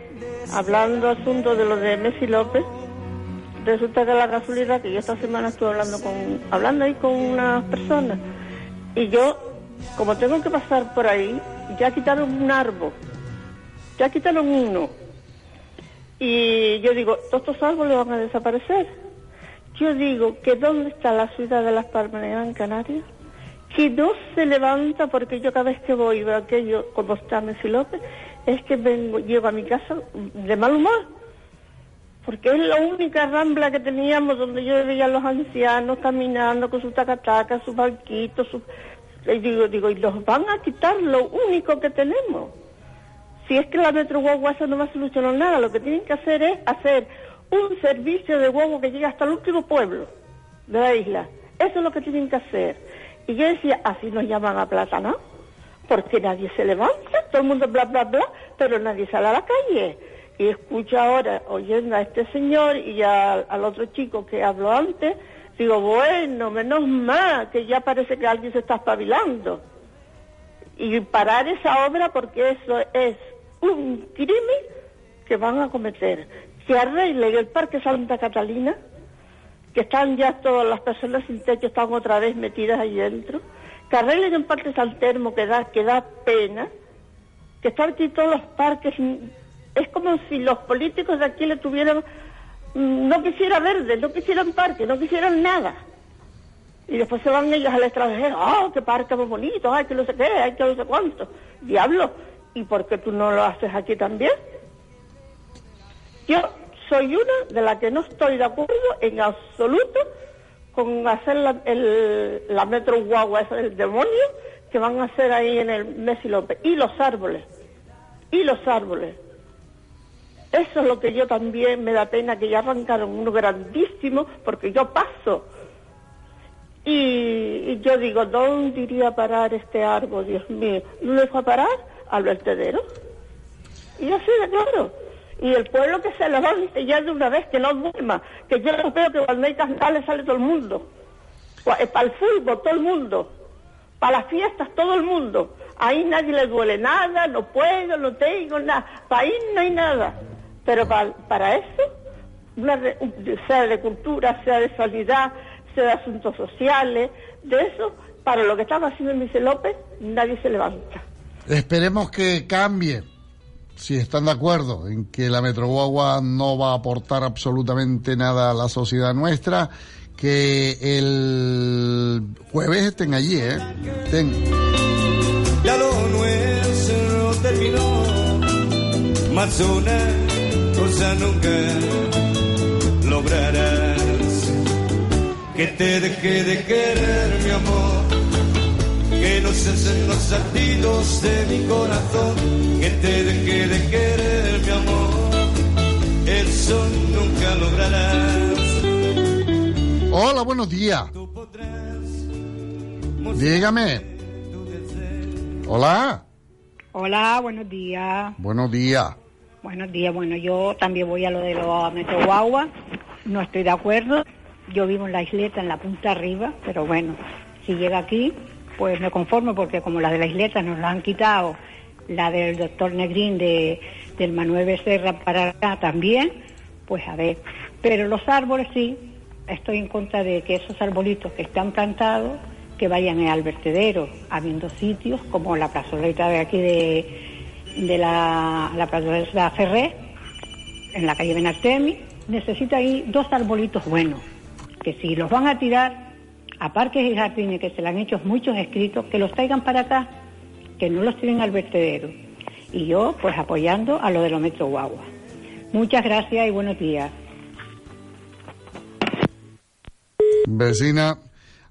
hablando asunto de lo de Messi López, resulta que la gasolina que yo esta semana estuve hablando con hablando ahí con unas personas y yo como tengo que pasar por ahí ya quitaron un árbol ya quitaron uno y yo digo todos estos árboles van a desaparecer yo digo que dónde está la ciudad de las Palmas en Canarias que no se levanta porque yo cada vez que voy veo aquello como está Messi López, es que vengo, llego a mi casa de mal humor. Porque es la única rambla que teníamos donde yo veía a los ancianos caminando con sus tacatacas, sus banquitos, sus... Y digo, digo, y los van a quitar lo único que tenemos. Si es que la Metro Guagua eso no va a solucionar nada, lo que tienen que hacer es hacer un servicio de guagua que llegue hasta el último pueblo de la isla. Eso es lo que tienen que hacer. Y yo decía, así nos llaman a plata, ¿no? Porque nadie se levanta, todo el mundo bla, bla, bla, pero nadie sale a la calle. Y escucha ahora, oyendo a este señor y al otro chico que habló antes, digo, bueno, menos mal, que ya parece que alguien se está espabilando. Y parar esa obra porque eso es un crimen que van a cometer. Que arreglen el Parque Santa Catalina, que están ya todas las personas sin techo, están otra vez metidas ahí dentro, que arreglen el Parque San Telmo, que da, que da pena, que están aquí todos los parques, es como si los políticos de aquí le tuvieran, mm, no quisieran verde, no quisieran parque, no quisieran nada. Y después se van ellos al extranjero, ¡oh, qué parque más bonito! ¡Ay, que no sé qué! ¡Ay, que no sé cuánto! Diablo, ¿y por qué tú no lo haces aquí también? Yo soy una de las que no estoy de acuerdo en absoluto con hacer la, el, la metro guagua esa del demonio que van a hacer ahí en el Messi López. Y los árboles, y los árboles. Eso es lo que yo también me da pena, que ya arrancaron uno grandísimo, porque yo paso. Y, yo digo, ¿dónde iría a parar este árbol, Dios mío? ¿No le fue a parar? Al vertedero. Y así de claro. Y el pueblo que se levante ya de una vez, que no duerma, que yo no veo que cuando hay carnavales sale todo el mundo. Para el fútbol, todo el mundo. Para las fiestas, todo el mundo. Ahí nadie le duele nada, no puedo, no tengo nada. Para ahí no hay nada. Pero para, eso, sea de cultura, sea de sanidad, sea de asuntos sociales, de eso, para lo que estaba haciendo Michel López, nadie se levanta. Esperemos que cambie. Si están de acuerdo en que la Metro Guagua no va a aportar absolutamente nada a la sociedad nuestra, que el jueves estén allí, ¿eh? Estén. Ya lo nuestro terminó, más una cosa nunca lograrás. Que te deje de querer, mi amor, que no cesen los latidos de mi corazón. Que te deje de querer, mi amor, eso nunca lograrás. Hola, buenos días. Dígame. Hola. Hola, buenos días. Buenos días. Buenos días. Bueno, yo también voy a lo de los Metro Guagua. No estoy de acuerdo. Yo vivo en la isleta, en la punta arriba, pero bueno, si llega aquí, pues me conformo porque como la de la isleta nos la han quitado, la del doctor Negrín de, del Manuel Becerra para acá también, pues a ver. Pero los árboles sí, estoy en contra de que esos arbolitos que están plantados, que vayan al vertedero, habiendo sitios como la plazoleta de aquí de, de la, la plazoleta Ferré, en la calle Benartemi, necesita ahí dos arbolitos buenos, que si los van a tirar a parques y jardines, que se le han hecho muchos escritos, que los traigan para acá, que no los tiren al vertedero. Y yo, pues apoyando a lo de los metro guagua. Muchas gracias y buenos días. Vecina,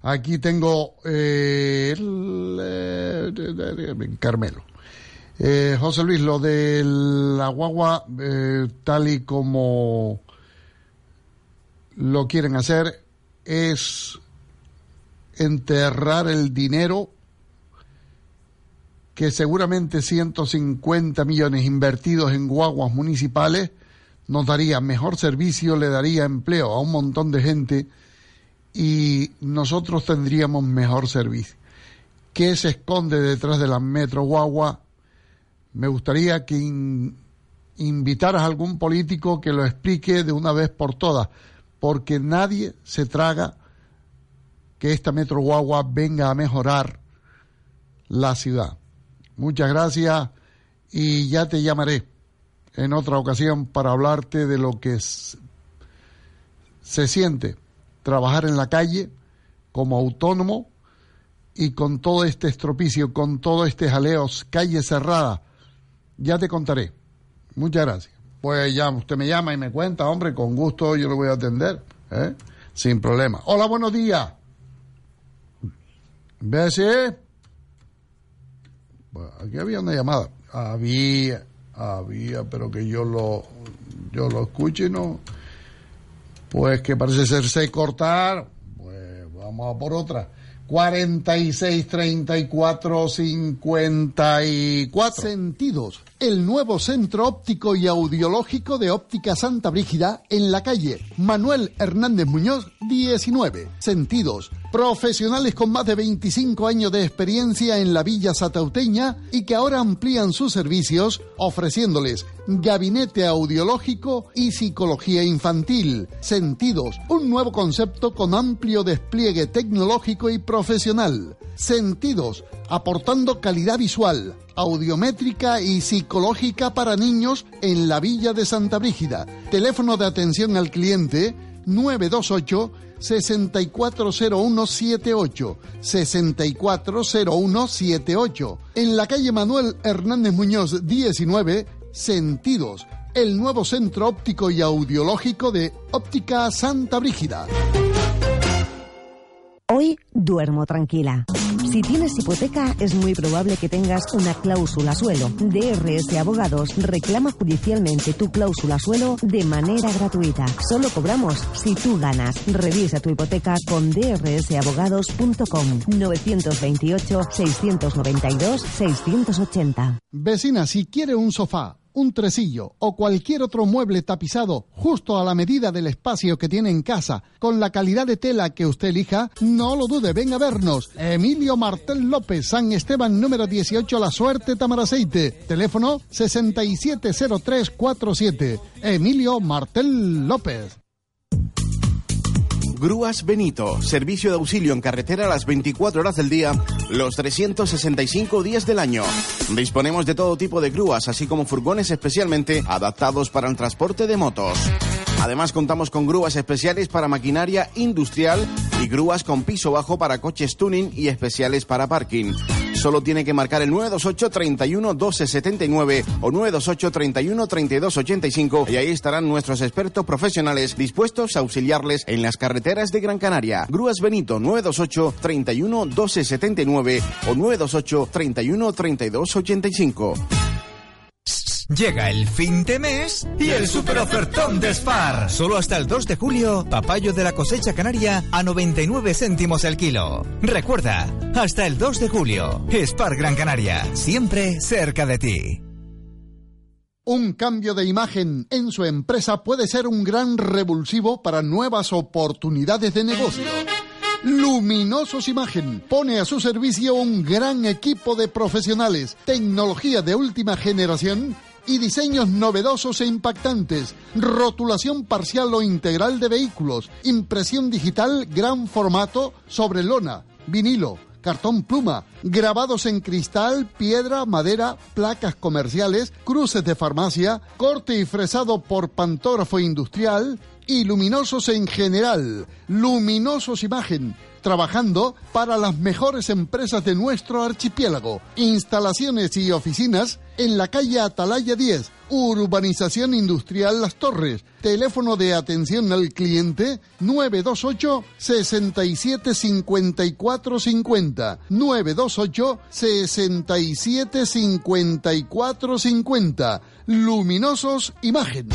aquí tengo eh, el, eh, de- Carmelo. Eh, José Luis, lo de la guagua, eh, tal y como lo quieren hacer, es enterrar el dinero que seguramente 150 millones invertidos en guaguas municipales nos daría mejor servicio, le daría empleo a un montón de gente y nosotros tendríamos mejor servicio. ¿Qué se esconde detrás de la metro guagua? Me gustaría que in- invitaras a algún político que lo explique de una vez por todas, porque nadie se traga que esta metro guagua venga a mejorar la ciudad. Muchas gracias y ya te llamaré en otra ocasión para hablarte de lo que es- se siente trabajar en la calle como autónomo y con todo este estropicio, con todo este jaleo, calle cerrada, ya te contaré. Muchas gracias. Pues ya usted me llama y me cuenta, hombre, con gusto yo lo voy a atender, ¿eh? sin problema. Hola, buenos días. Bueno, aquí había una llamada. Había, había, pero que yo lo, yo lo escuche y no. Pues que parece ser se cortar. Pues vamos a por otra. 46 34 54 Sentidos, el nuevo centro óptico y audiológico de Óptica Santa Brígida en la calle Manuel Hernández Muñoz 19. Sentidos, profesionales con más de 25 años de experiencia en la villa satauteña y que ahora amplían sus servicios ofreciéndoles gabinete audiológico y psicología infantil. Sentidos, un nuevo concepto con amplio despliegue tecnológico y profesional. Sentidos, aportando calidad visual, audiométrica y psicológica para niños en la villa de Santa Brígida. Teléfono de atención al cliente 928 640178 640178 en la calle Manuel Hernández Muñoz 19 Sentidos el nuevo centro óptico y audiológico de Óptica Santa Brígida Hoy duermo tranquila. Si tienes hipoteca, es muy probable que tengas una cláusula suelo. DRS Abogados reclama judicialmente tu cláusula suelo de manera gratuita. Solo cobramos si tú ganas. Revisa tu hipoteca con drsabogados.com 928 692 680. Vecina, si quiere un sofá un tresillo o cualquier otro mueble tapizado justo a la medida del espacio que tiene en casa, con la calidad de tela que usted elija, no lo dude, venga a vernos. Emilio Martel López, San Esteban número 18, La Suerte, Tamaraceite. Teléfono 670347. Emilio Martel López. Grúas Benito, servicio de auxilio en carretera las 24 horas del día, los 365 días del año. Disponemos de todo tipo de grúas, así como furgones especialmente adaptados para el transporte de motos. Además contamos con grúas especiales para maquinaria industrial y grúas con piso bajo para coches tuning y especiales para parking. Solo tiene que marcar el 928 31 1279 o 928 31 32 85 y ahí estarán nuestros expertos profesionales dispuestos a auxiliarles en las carreteras de Gran Canaria. Grúas Benito 928 31 1279 o 928 31 32 85. Llega el fin de mes y el super ofertón de Spar. Solo hasta el 2 de julio, papayo de la cosecha canaria a 99 céntimos el kilo. Recuerda, hasta el 2 de julio, Spar Gran Canaria, siempre cerca de ti. Un cambio de imagen en su empresa puede ser un gran revulsivo para nuevas oportunidades de negocio. Luminosos Imagen pone a su servicio un gran equipo de profesionales, tecnología de última generación y diseños novedosos e impactantes, rotulación parcial o integral de vehículos, impresión digital gran formato sobre lona, vinilo, cartón pluma, grabados en cristal, piedra, madera, placas comerciales, cruces de farmacia, corte y fresado por pantógrafo industrial y luminosos en general. Luminosos Imagen, trabajando para las mejores empresas de nuestro archipiélago. Instalaciones y oficinas en la calle Atalaya 10, Urbanización Industrial Las Torres. Teléfono de atención al cliente 928 67 54 50. 928 67 54 50. Luminosos Imagen.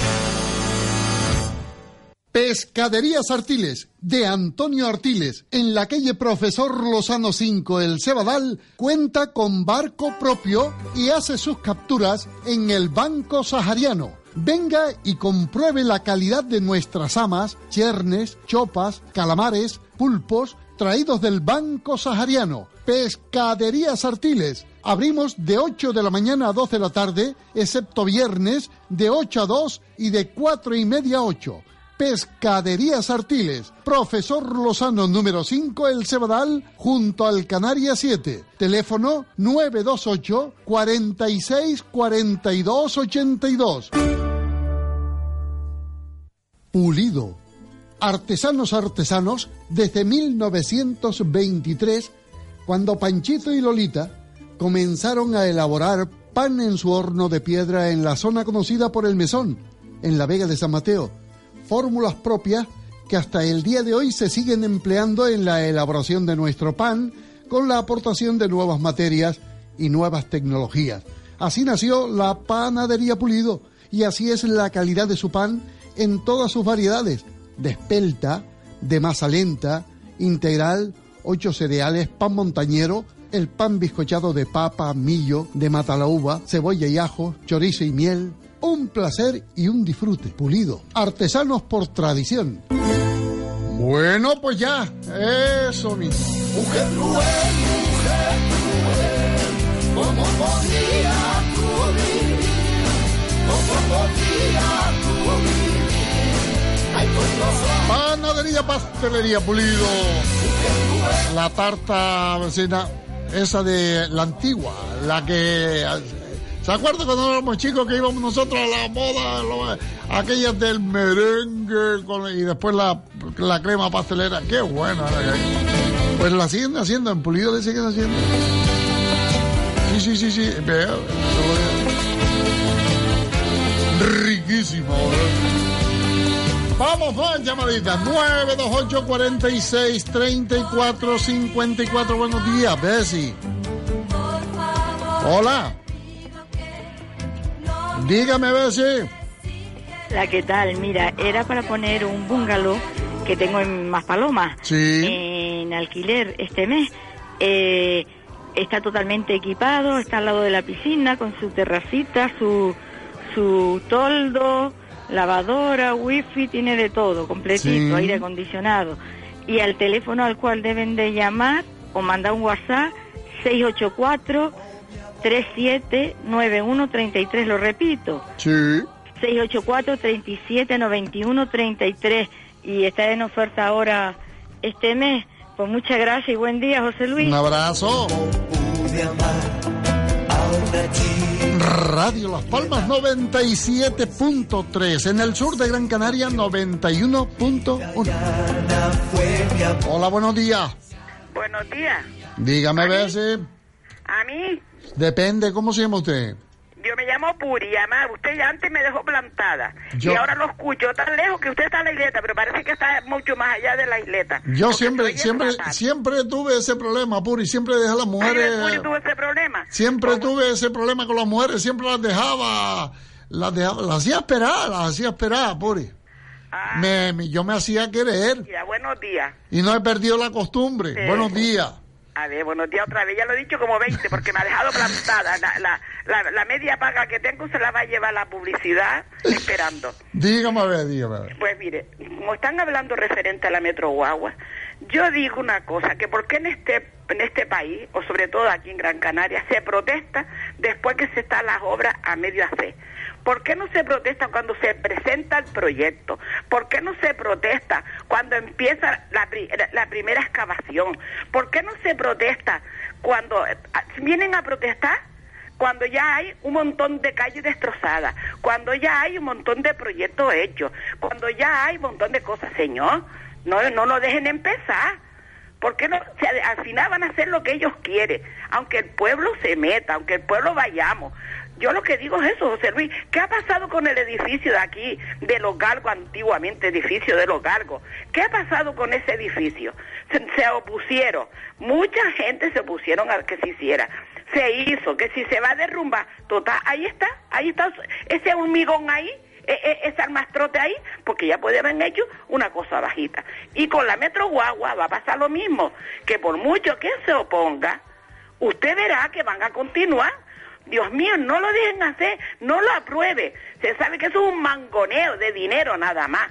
Pescaderías Artiles, de Antonio Artiles, en la calle Profesor Lozano 5, El Cebadal, cuenta con barco propio y hace sus capturas en el Banco Sahariano. Venga y compruebe la calidad de nuestras amas, chernes, chopas, calamares, pulpos, traídos del Banco Sahariano. Pescaderías Artiles. Abrimos de 8 de la mañana a 12 de la tarde, excepto viernes, de 8 a 2 y de 4 y media a 8. Pescaderías Artiles, Profesor Lozano número 5, El Cebadal, junto al Canaria 7. Teléfono 928 46 42 82. Pulido. Artesanos artesanos desde 1923 cuando Panchito y Lolita comenzaron a elaborar pan en su horno de piedra en la zona conocida por el Mesón, en la Vega de San Mateo. Fórmulas propias que hasta el día de hoy se siguen empleando en la elaboración de nuestro pan con la aportación de nuevas materias y nuevas tecnologías. Así nació la panadería Pulido y así es la calidad de su pan en todas sus variedades, de espelta, de masa lenta, integral, ocho cereales, pan montañero, el pan bizcochado de papa, millo, de mata la uva, cebolla y ajo, chorizo y miel. Un placer y un disfrute. Pulido. Artesanos por tradición. Bueno, pues ya. Eso mismo. Mujer cruel, mujer cruel, ¿cómo podía tú vivir? ¿Cómo podía tú vivir? Ay, los Panadería, pastelería, pulido. La tarta vecina, esa de la antigua, la que... ¿Se acuerdan cuando éramos chicos que íbamos nosotros a la moda, aquellas del merengue y después la, la crema pastelera? ¡Qué buena! Pues la siguen haciendo, en Pulido le siguen haciendo. Sí, sí, sí, sí. Riquísimo. ¿verdad? Vamos, más llamaditas. 928 46 34 54. Buenos días, Bessie. Hola. Dígame, Bessie. La que tal, mira, era para poner un bungalow que tengo en Maspalomas, Sí. en alquiler este mes. Eh, está totalmente equipado, está al lado de la piscina con su terracita, su, su toldo, lavadora, wifi, tiene de todo, completito, Sí. aire acondicionado. Y al teléfono al cual deben de llamar o mandar un WhatsApp 684 379133, lo repito. Sí. 684-3791-33 y está en oferta ahora este mes. Pues muchas gracias y buen día, José Luis. Un abrazo. Radio Las Palmas 97.3. En el sur de Gran Canaria 91.1. Hola, buenos días. Buenos días. Dígame, Bessie. A mí, Depende, ¿cómo se llama usted? yo me llamo Puri, además usted ya antes me dejó plantada. Yo- Y ahora lo escucho tan lejos que usted está en la isleta, pero parece que está mucho más allá de la isleta. Yo siempre, siempre, siempre tuve ese problema, Puri. Siempre dejé a las mujeres. Puri tuvo ese problema. Siempre tuve ese problema con las mujeres. Siempre las dejaba. Las dejaba, las hacía esperar, las hacía esperar, Puri. Me, me- yo me hacía querer Ya, buenos días. y no he perdido la costumbre. Sí. Buenos días. A ver, buenos días otra vez. Ya lo he dicho como 20 porque me ha dejado plantada. La, la, la, la media paga que tengo se la va a llevar la publicidad esperando. Dígame a ver, dígame a ver. Pues mire, como están hablando referente a la Metro Guagua, yo digo una cosa, que por qué en este, en este país, o sobre todo aquí en Gran Canaria, se protesta después que se están las obras a medio hacer. ¿Por qué no se protesta cuando se presenta el proyecto? ¿Por qué no se protesta cuando empieza la, pri- la primera excavación? ¿Por qué no se protesta cuando eh, vienen a protestar? cuando ya hay un montón de calles destrozadas, cuando ya hay un montón de proyectos hechos, cuando ya hay un montón de cosas, señor, no, no nos dejen empezar. porque no? Al final van a hacer lo que ellos quieren, aunque el pueblo se meta, aunque el pueblo vayamos. Yo lo que digo es eso, José Luis. ¿Qué ha pasado con el edificio de aquí, de los Galgos, antiguamente edificio de los Galgos? ¿Qué ha pasado con ese edificio? Se, opusieron, mucha gente se opusieron a que se hiciera. Se hizo, que si se va a derrumbar, total, ahí está, ahí está ese hormigón ahí, e- e- ese almastrote ahí, porque ya puede haber hecho una cosa bajita. Y con la Metro Guagua va a pasar lo mismo, que por mucho que se oponga, usted verá que van a continuar. Dios mío, no lo dejen hacer, no lo apruebe. Se sabe que eso es un mangoneo de dinero nada más.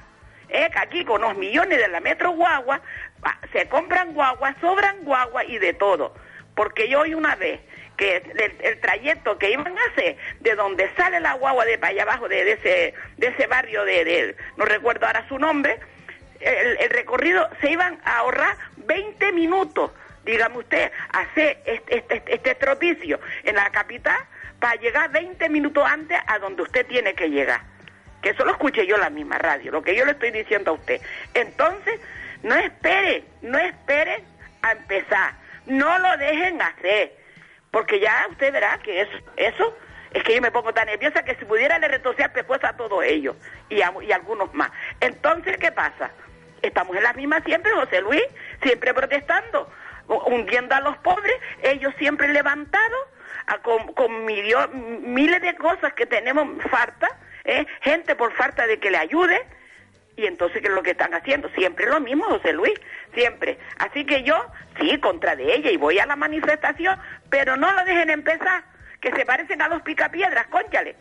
Es que aquí con los millones de la Metro Guagua ah, se compran guaguas, sobran guaguas y de todo. Porque yo oí una vez que el, trayecto que iban a hacer de donde sale la guagua de para allá abajo, de, ese, de ese barrio de, de- no recuerdo ahora su nombre, el, el recorrido se iban a ahorrar 20 minutos, dígame usted, hacer este, este, estropicio en la capital para llegar 20 minutos antes a donde usted tiene que llegar. Que eso lo escuché yo la misma radio, lo que yo le estoy diciendo a usted. Entonces, no espere, no espere a empezar. no lo dejen hacer, porque ya usted verá que eso, eso es que yo me pongo tan nerviosa que si pudiera le retorcer pescuezo a todos ellos y a, y algunos más. Entonces, ¿qué pasa? Estamos en las mismas siempre, José Luis, siempre protestando, hundiendo a los pobres, ellos siempre levantados con, miles de cosas que tenemos falta, ¿eh? gente por falta de que le ayude, y entonces, ¿qué es lo que están haciendo? Siempre lo mismo, José Luis, siempre. Así que yo, sí, contra de ella y voy a la manifestación, pero no lo dejen empezar, que se parecen a los picapiedras, cónchale.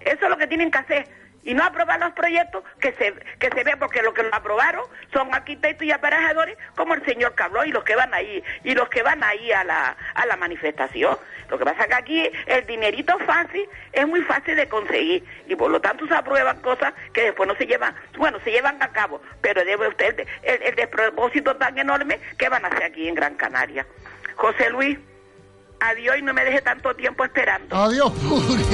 Eso es lo que tienen que hacer. Y no aprobar los proyectos que se, que se ve, porque los que lo aprobaron son arquitectos y aparejadores como el señor que habló y los que van ahí, y los que van ahí a la, a la manifestación. Lo que pasa es que aquí el dinerito fácil es muy fácil de conseguir y por lo tanto se aprueban cosas que después no se llevan, bueno, se llevan a cabo, pero debe usted el, el, el despropósito tan enorme que van a hacer aquí en Gran Canaria. José Luis, adiós y no me deje tanto tiempo esperando. Adiós, Puri.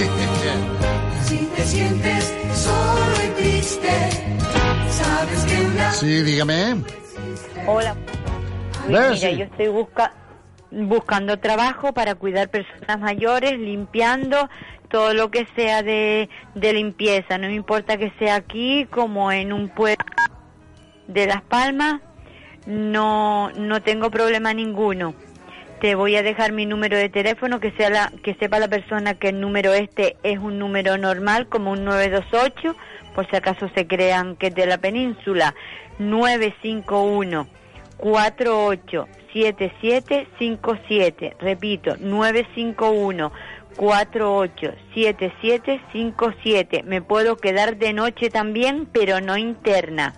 Si te sientes solo y triste, sabes que una Sí, dígame. Hola. Mira, sí. yo estoy busca buscando trabajo para cuidar personas mayores, limpiando todo lo que sea de, de limpieza. No me importa que sea aquí como en un pueblo de Las Palmas. No, no tengo problema ninguno. Te voy a dejar mi número de teléfono que sea la, que sepa la persona que el número este es un número normal como un 928 por si acaso se crean que es de la península 951 487757 repito 951 487757 me puedo quedar de noche también pero no interna.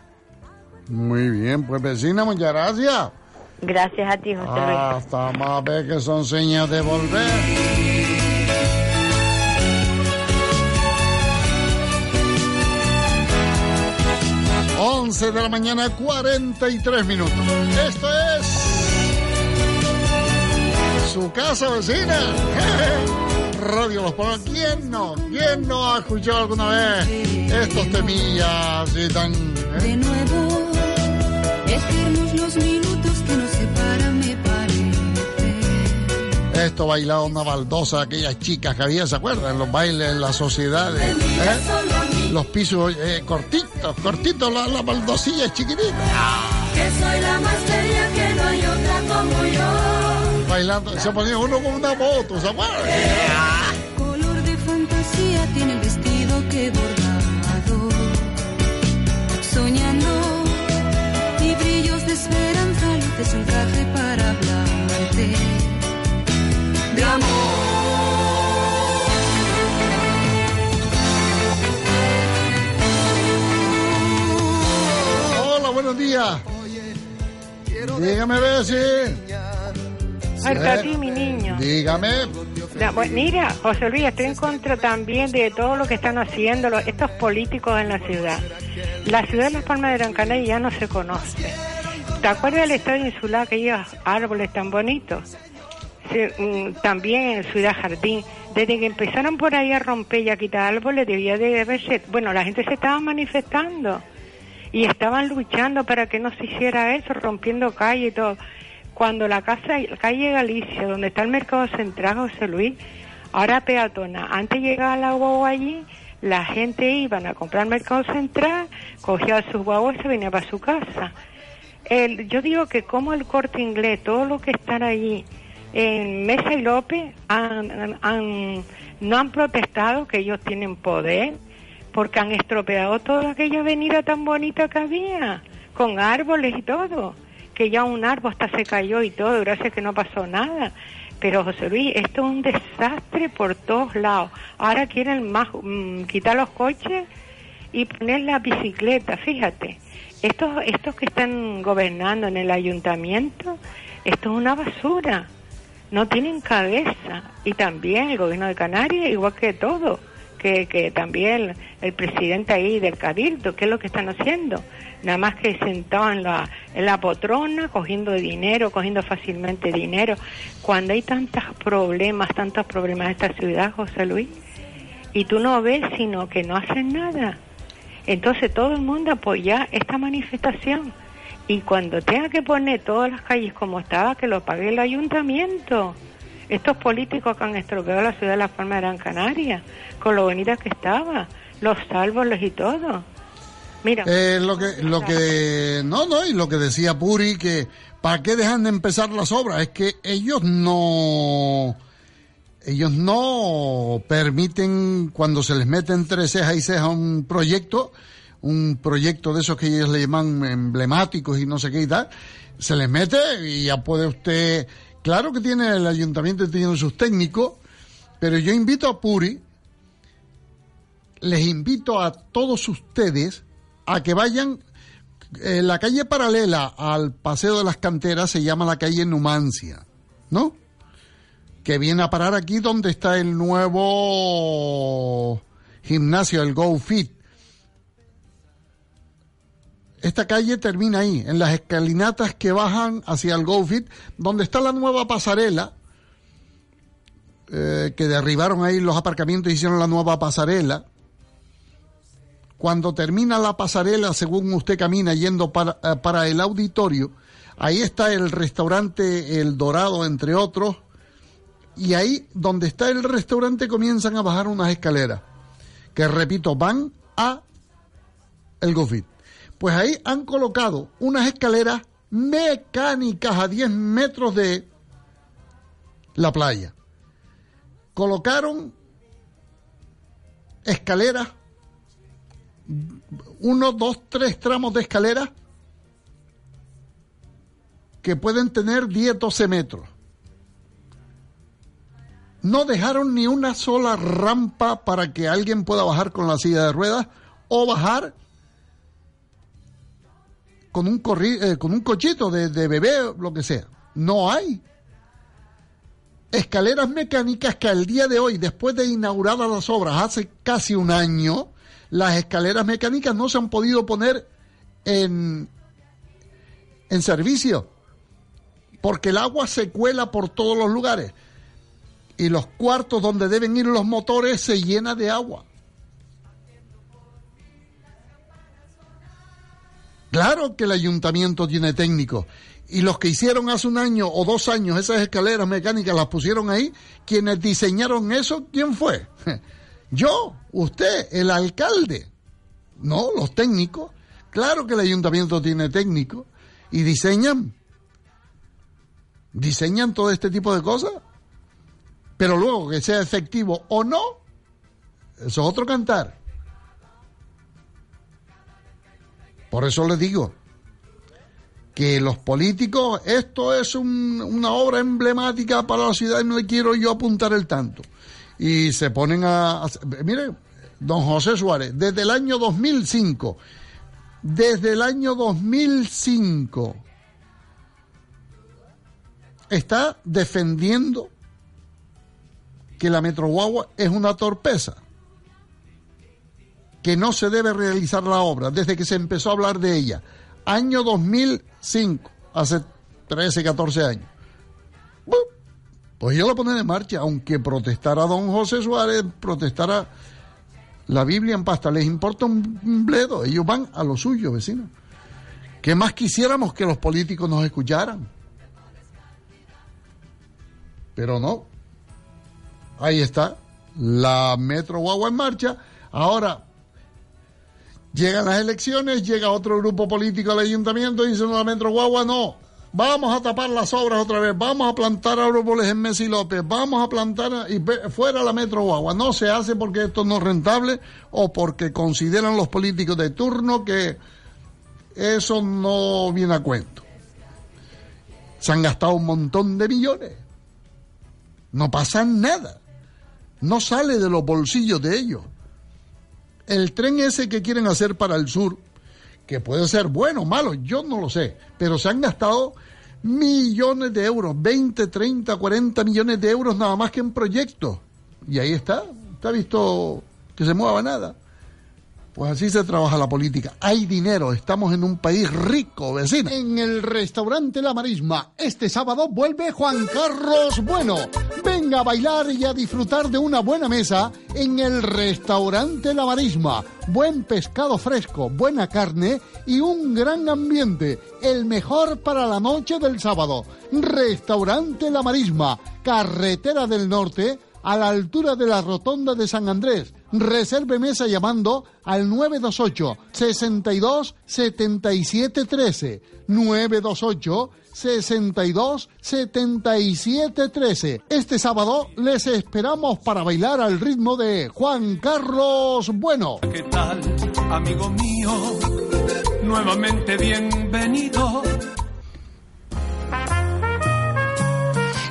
Muy bien, pues vecina, muchas gracias. Gracias a ti José Luis Hasta más ver que son señas de volver. Once de la mañana, 43 minutos. Esto es su casa vecina. Radio Los Palos. ¿Quién no? ¿Quién no ha escuchado alguna vez estos temillas así tan... eh? de nuevo, eternos los minutos Esto bailaba una baldosa, aquellas chicas que había, ¿se acuerdan? Los bailes en las sociedades. ¿eh? Los pisos eh, cortitos, cortitos, las la baldosillas chiquititas. Que soy la más bella, que no hay otra como yo. Bailando, se ponía uno con una moto, ¿se acuerdan? Color de fantasía tiene el vestido que bordado. Soñando y brillos de esperanza, luces un traje para hablarte de amor. Hola, buenos días. Dígame, Bessie. Hasta Sí. a ti, mi niño. Dígame. Pues, mira, José Luis, estoy en contra también de todo lo que están haciendo los- estos políticos en la ciudad. La ciudad de Las Palmas de Gran Canaria ya no se conoce. ¿Te acuerdas del estadio insular, aquellos árboles tan bonitos? Mm, también en Ciudad Jardín. Desde que empezaron por ahí a romper y a quitar árboles, debía de haberse... Bueno, la gente se estaba manifestando y estaban luchando para que no se hiciera eso, rompiendo calle y todo. Cuando la casa, calle Galicia, donde está el mercado central, José Luis, ahora peatona, antes llegaba la guagua allí, la gente iba a comprar mercado central, cogía sus guaguas y se venía para su casa. El, yo digo que como el corte inglés, todo lo que están allí en Mesa y López han- no han protestado que ellos tienen poder porque han estropeado toda aquella avenida tan bonita que había, con árboles y todo, que ya un árbol hasta se cayó y todo, gracias que no pasó nada. Pero José Luis, esto es un desastre por todos lados. Ahora quieren más, mm, quitar los coches y poner la bicicleta, fíjate. Estos, estos que están gobernando en el ayuntamiento, esto es una basura. No tienen cabeza. Y también el gobierno de Canarias, igual que todo, que, que también el, presidente ahí del Cabildo, ¿qué es lo que están haciendo? Nada más que sentado en la, en la potrona, cogiendo dinero, cogiendo fácilmente dinero. Cuando hay tantos problemas, tantos problemas en esta ciudad, José Luis, y tú no ves sino que no hacen nada. Entonces todo el mundo apoya esta manifestación Y cuando tenga que poner todas las calles como estaba, que lo pague el ayuntamiento. Estos políticos que han estropeado la ciudad de La Palma de Gran Canaria, con lo bonita que estaba, los árboles y todo. Mira. Eh, lo que, lo que, no, no, y lo que decía Puri, que ¿para qué dejan de empezar las obras? Es que ellos no, ellos no permiten, cuando se les mete entre ceja y ceja un proyecto, un proyecto de esos que ellos le llaman emblemáticos y no sé qué y tal, se les mete y ya puede usted, claro que tiene el ayuntamiento tiene sus técnicos, pero yo invito a Puri, les invito a todos ustedes a que vayan, eh, la calle paralela al Paseo de las Canteras se llama la calle Numancia, ¿no? Que viene a parar aquí donde está el nuevo gimnasio, el Go Fit. Esta calle termina ahí, en las escalinatas que bajan hacia el Go Fit, donde está la nueva pasarela, eh, que derribaron ahí los aparcamientos y hicieron la nueva pasarela. Cuando termina la pasarela, según usted camina yendo para, eh, para el auditorio, ahí está el restaurante El Dorado, entre otros, y ahí donde está el restaurante comienzan a bajar unas escaleras, que repito, van a el Gofit. Pues ahí han colocado unas escaleras mecánicas a 10 metros de la playa. Colocaron escaleras, uno, dos, tres tramos de escaleras que pueden tener 10, 12 metros. No dejaron ni una sola rampa para que alguien pueda bajar con la silla de ruedas o bajar con un, corri eh, con un cochito de, de bebé, lo que sea. No hay. Escaleras mecánicas que al día de hoy, después de inauguradas las obras hace casi un año, las escaleras mecánicas no se han podido poner en, en servicio, porque el agua se cuela por todos los lugares y los cuartos donde deben ir los motores se llena de agua. Claro que el ayuntamiento tiene técnicos. Y los que hicieron hace un año o dos años esas escaleras mecánicas las pusieron ahí, quienes diseñaron eso, ¿quién fue? Yo, usted, el alcalde. No, los técnicos. Claro que el ayuntamiento tiene técnicos y diseñan. Diseñan todo este tipo de cosas. Pero luego que sea efectivo o no, eso es otro cantar. Por eso les digo que los políticos, esto es un- una obra emblemática para la ciudad y no le quiero yo apuntar el tanto. Y se ponen a... a- mire, don José Suárez, desde el año 2005, desde el año 2005, está defendiendo que la Metro Guagua es una torpeza que no se debe realizar la obra desde que se empezó a hablar de ella. Año 2005, hace 13, 14 años. Pues yo la ponen en marcha, aunque protestara don José Suárez, protestara la Biblia en pasta, les importa un un bledo, ellos van a lo suyo, vecinos. ¿Qué más quisiéramos que los políticos nos escucharan? Pero no. Ahí está, la Metro Guagua en marcha. Ahora, Llegan las elecciones, llega otro grupo político al ayuntamiento y dice, no, Metro Guagua no, vamos a tapar las obras otra vez, vamos a plantar árboles en Messi López, vamos a plantar y fuera la Metro Guagua. No se hace porque esto no es rentable o porque consideran los políticos de turno que eso no viene a cuento. Se han gastado un montón de millones. No pasa nada. No sale de los bolsillos de ellos el tren ese que quieren hacer para el sur, que puede ser bueno o malo, yo no lo sé, pero se han gastado millones de euros, 20, 30, 40 millones de euros nada más que en proyectos. Y ahí está, está visto que se mueva nada. Pues así se trabaja la política. Hay dinero, estamos en un país rico, vecino. En el restaurante La Marisma, este sábado vuelve Juan Carlos Bueno. Venga a bailar y a disfrutar de una buena mesa en el restaurante La Marisma. Buen pescado fresco, buena carne y un gran ambiente. El mejor para la noche del sábado. Restaurante La Marisma, Carretera del Norte, a la altura de la rotonda de San Andrés. Reserve mesa llamando al 928 62 77 13. 928 62 77 13. Este sábado les esperamos para bailar al ritmo de Juan Carlos Bueno. ¿Qué tal, amigo mío? Nuevamente bienvenido.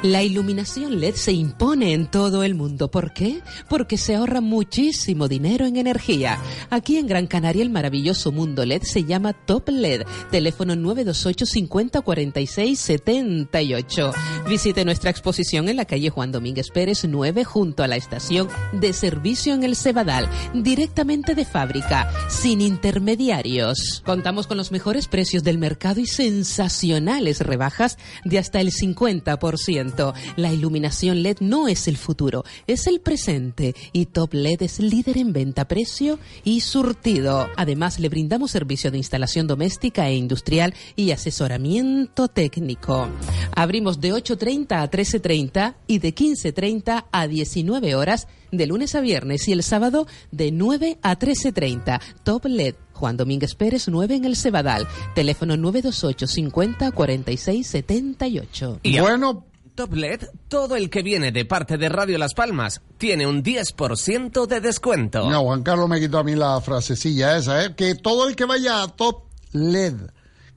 La iluminación LED se impone en todo el mundo. ¿Por qué? Porque se ahorra muchísimo dinero en energía. Aquí en Gran Canaria el maravilloso mundo LED se llama Top LED. Teléfono 928 50 46 78. Visite nuestra exposición en la calle Juan Domínguez Pérez 9 junto a la estación de servicio en el Cebadal. Directamente de fábrica, sin intermediarios. Contamos con los mejores precios del mercado y sensacionales rebajas de hasta el 50%. La iluminación LED no es el futuro, es el presente y Top LED es líder en venta, precio y surtido. Además, le brindamos servicio de instalación doméstica e industrial y asesoramiento técnico. Abrimos de 8.30 a 13.30 y de 15.30 a 19 horas de lunes a viernes y el sábado de 9 a 13.30. Top LED. Juan Domínguez Pérez 9 en el Cebadal. Teléfono 928 50 46 78. Y bueno, Top LED, todo el que viene de parte de Radio Las Palmas tiene un 10% de descuento. No, Juan Carlos me quitó a mí la frasecilla esa, ¿eh? Que todo el que vaya a Top LED,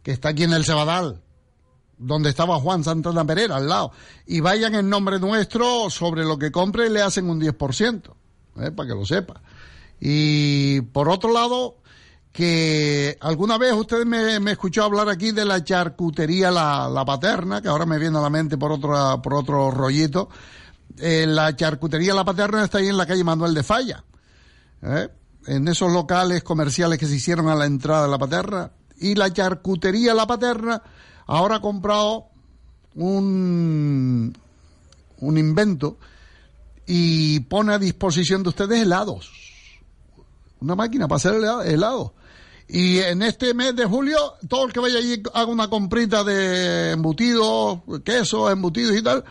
que está aquí en el Cebadal, donde estaba Juan Santana Pereira, al lado, y vayan en nombre nuestro, sobre lo que compre le hacen un 10%, ¿eh? para que lo sepa. Y por otro lado, que alguna vez usted me, me, escuchó hablar aquí de la charcutería la, la, Paterna, que ahora me viene a la mente por otro, por otro rollito. Eh, la charcutería La Paterna está ahí en la calle Manuel de Falla. ¿eh? En esos locales comerciales que se hicieron a la entrada de La Paterna. Y la charcutería La Paterna ahora ha comprado un, un invento y pone a disposición de ustedes helados. Una máquina para hacer helados. Y en este mes de julio, todo el que vaya allí haga una comprita de embutidos, queso, embutidos y tal,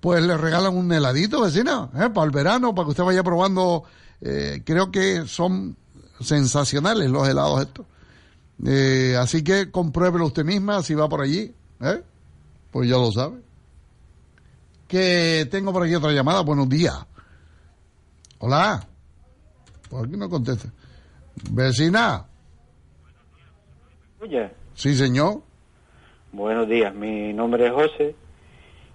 pues le regalan un heladito, vecina, ¿eh? para el verano, para que usted vaya probando. Eh, creo que son sensacionales los helados estos. Eh, así que compruébelo usted misma si va por allí. Pues ya lo sabe. Que tengo por aquí otra llamada. Buenos días. Hola. Por aquí no contesta. Vecina. Oye. Sí, señor. Buenos días, mi nombre es José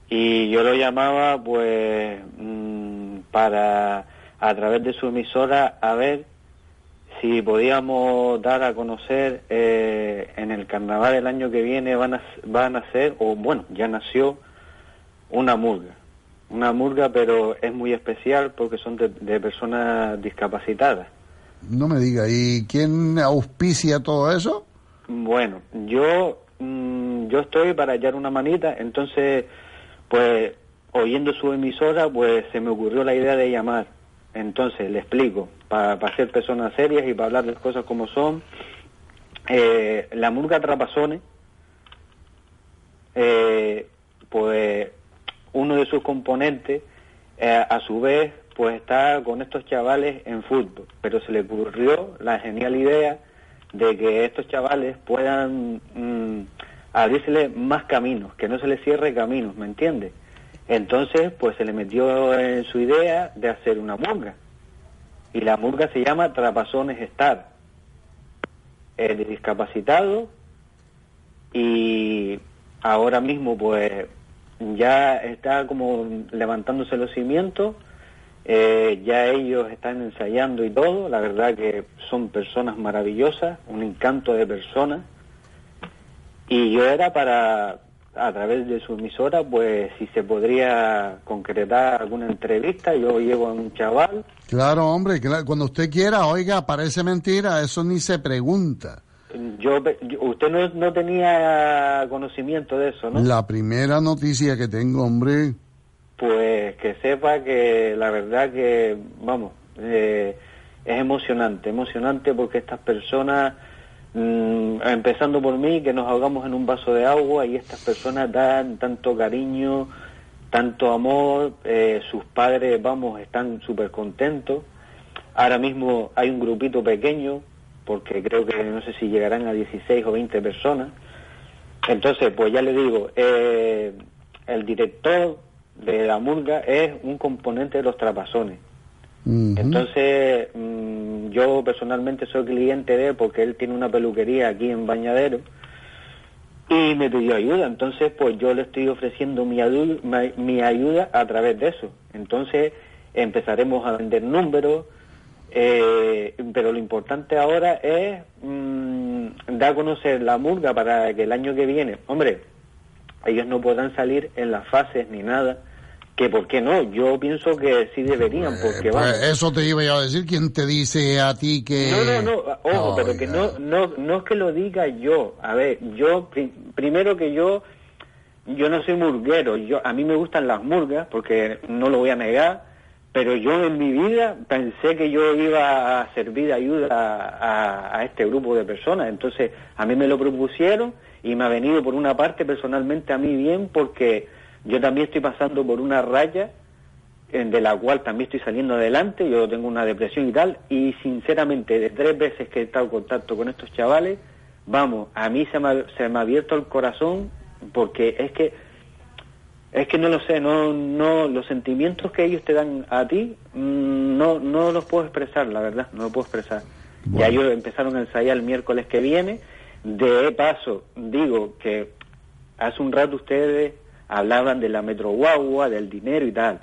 y yo lo llamaba pues mmm, para a través de su emisora a ver si podíamos dar a conocer eh, en el carnaval del año que viene van a, van a hacer, o bueno, ya nació una murga. Una murga, pero es muy especial porque son de, de personas discapacitadas. No me diga, ¿y quién auspicia todo eso? Bueno, yo mmm, yo estoy para hallar una manita, entonces, pues, oyendo su emisora, pues se me ocurrió la idea de llamar. Entonces, le explico, para pa ser personas serias y para hablar de las cosas como son. Eh, la murga Trapazones, eh, pues, uno de sus componentes, eh, a su vez, pues está con estos chavales en fútbol, pero se le ocurrió la genial idea de que estos chavales puedan mmm, abrírsele más caminos, que no se les cierre caminos, ¿me entiendes? Entonces, pues se le metió en su idea de hacer una murga. Y la murga se llama Trapazones Star. Es de discapacitado y ahora mismo pues ya está como levantándose los cimientos eh, ya ellos están ensayando y todo, la verdad que son personas maravillosas, un encanto de personas. Y yo era para, a través de su emisora, pues si se podría concretar alguna entrevista, yo llevo a un chaval Claro, hombre, claro, cuando usted quiera, oiga, parece mentira, eso ni se pregunta. Yo, yo- usted no, no tenía conocimiento de eso, ¿no? La primera noticia que tengo, hombre, Pues que sepa que la verdad que, vamos, eh, es emocionante, emocionante porque estas personas, mm, empezando por mí, que nos ahogamos en un vaso de agua y estas personas dan tanto cariño, tanto amor, eh, sus padres, vamos, están súper contentos. Ahora mismo hay un grupito pequeño, porque creo que no sé si llegarán a 16 o 20 personas. Entonces, pues ya le digo, eh, el director de la murga es un componente de los trapazones. Entonces, mm, yo personalmente soy cliente de él porque él tiene una peluquería aquí en Bañadero y me pidió ayuda. Entonces, pues yo le estoy ofreciendo mi, adu- mi, mi ayuda a través de eso. Entonces, empezaremos a vender números, eh, pero lo importante ahora es mm, dar a conocer la murga para que el año que viene, hombre, ellos no podrán salir en las fases ni nada, que por qué no, yo pienso que sí deberían, porque pues vamos. eso te iba yo a decir, ¿quién te dice a ti que...? No, no, no, ojo, pero que no, no, no es que lo diga yo. A ver, yo, pri- primero que yo, yo no soy murguero. Yo, a mí me gustan las murgas, porque no lo voy a negar, pero yo en mi vida pensé que yo iba a servir de ayuda a, a- a este grupo de personas. Entonces, a mí me lo propusieron y me ha venido por una parte personalmente a mí bien, porque yo también estoy pasando por una raya de la cual también estoy saliendo adelante, yo tengo una depresión y tal, y sinceramente, de tres veces que he estado en contacto con estos chavales, vamos, a mí se me, ha, se me ha abierto el corazón, porque es que, es que no lo sé, no, no, los sentimientos que ellos te dan a ti, mm, no, no los puedo expresar, la verdad, no los puedo expresar. Ya ellos empezaron a ensayar el miércoles que viene, de paso, digo que hace un rato ustedes hablaban de la Metro Guagua, del dinero y tal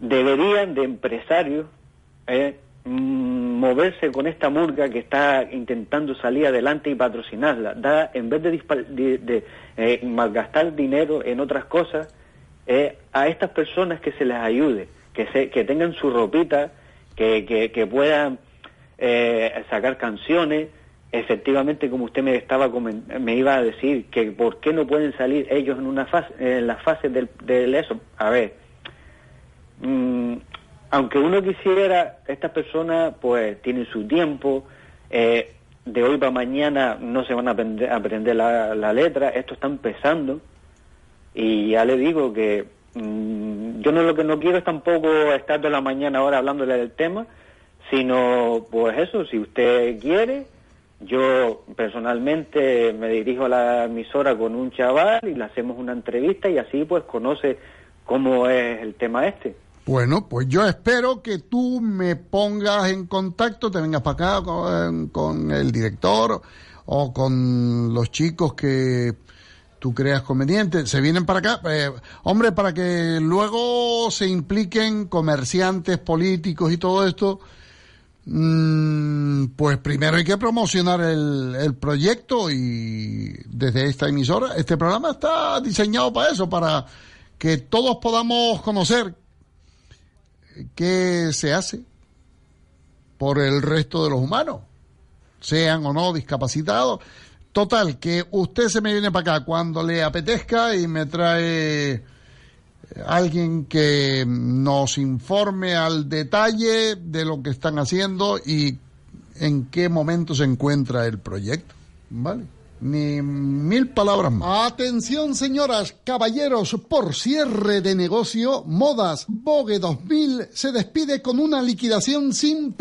deberían de empresarios eh, mm, moverse con esta murga que está intentando salir adelante y patrocinarla. En vez de, de- eh, malgastar dinero en otras cosas, eh, a estas personas que se les ayude, que, se, que tengan su ropita, que, puedan sacar canciones. Efectivamente, como usted me estaba me iba a decir, que por qué no pueden salir ellos en una fase, en la fase del, del eso. A ver, mm, aunque uno quisiera, estas personas pues tienen su tiempo, eh, de hoy para mañana no se van a aprender, aprender la, la letra, esto está empezando y ya le digo que mm, yo no lo que no quiero es tampoco estar de la mañana ahora hablándole del tema, sino pues eso, si usted quiere, yo personalmente me dirijo a la emisora con un chaval y le hacemos una entrevista y así pues conoce cómo es el tema este. Bueno, pues yo espero que tú me pongas en contacto, te vengas para acá con, el director o con los chicos que tú creas conveniente. Se vienen para acá, eh, hombre, para que luego se impliquen comerciantes, políticos y todo esto. Mm, pues primero hay que promocionar el, el proyecto y desde esta emisora, este programa está diseñado para eso, para que todos podamos conocer qué se hace por el resto de los humanos, sean o no discapacitados. Total, que usted se me viene para acá cuando le apetezca y me trae alguien que nos informe al detalle de lo que están haciendo y en qué momento se encuentra el proyecto. ¿Vale? Ni mil palabras más. Atención, señoras, caballeros, por cierre de negocio, Modas Vogue 2000 se despide con una liquidación sin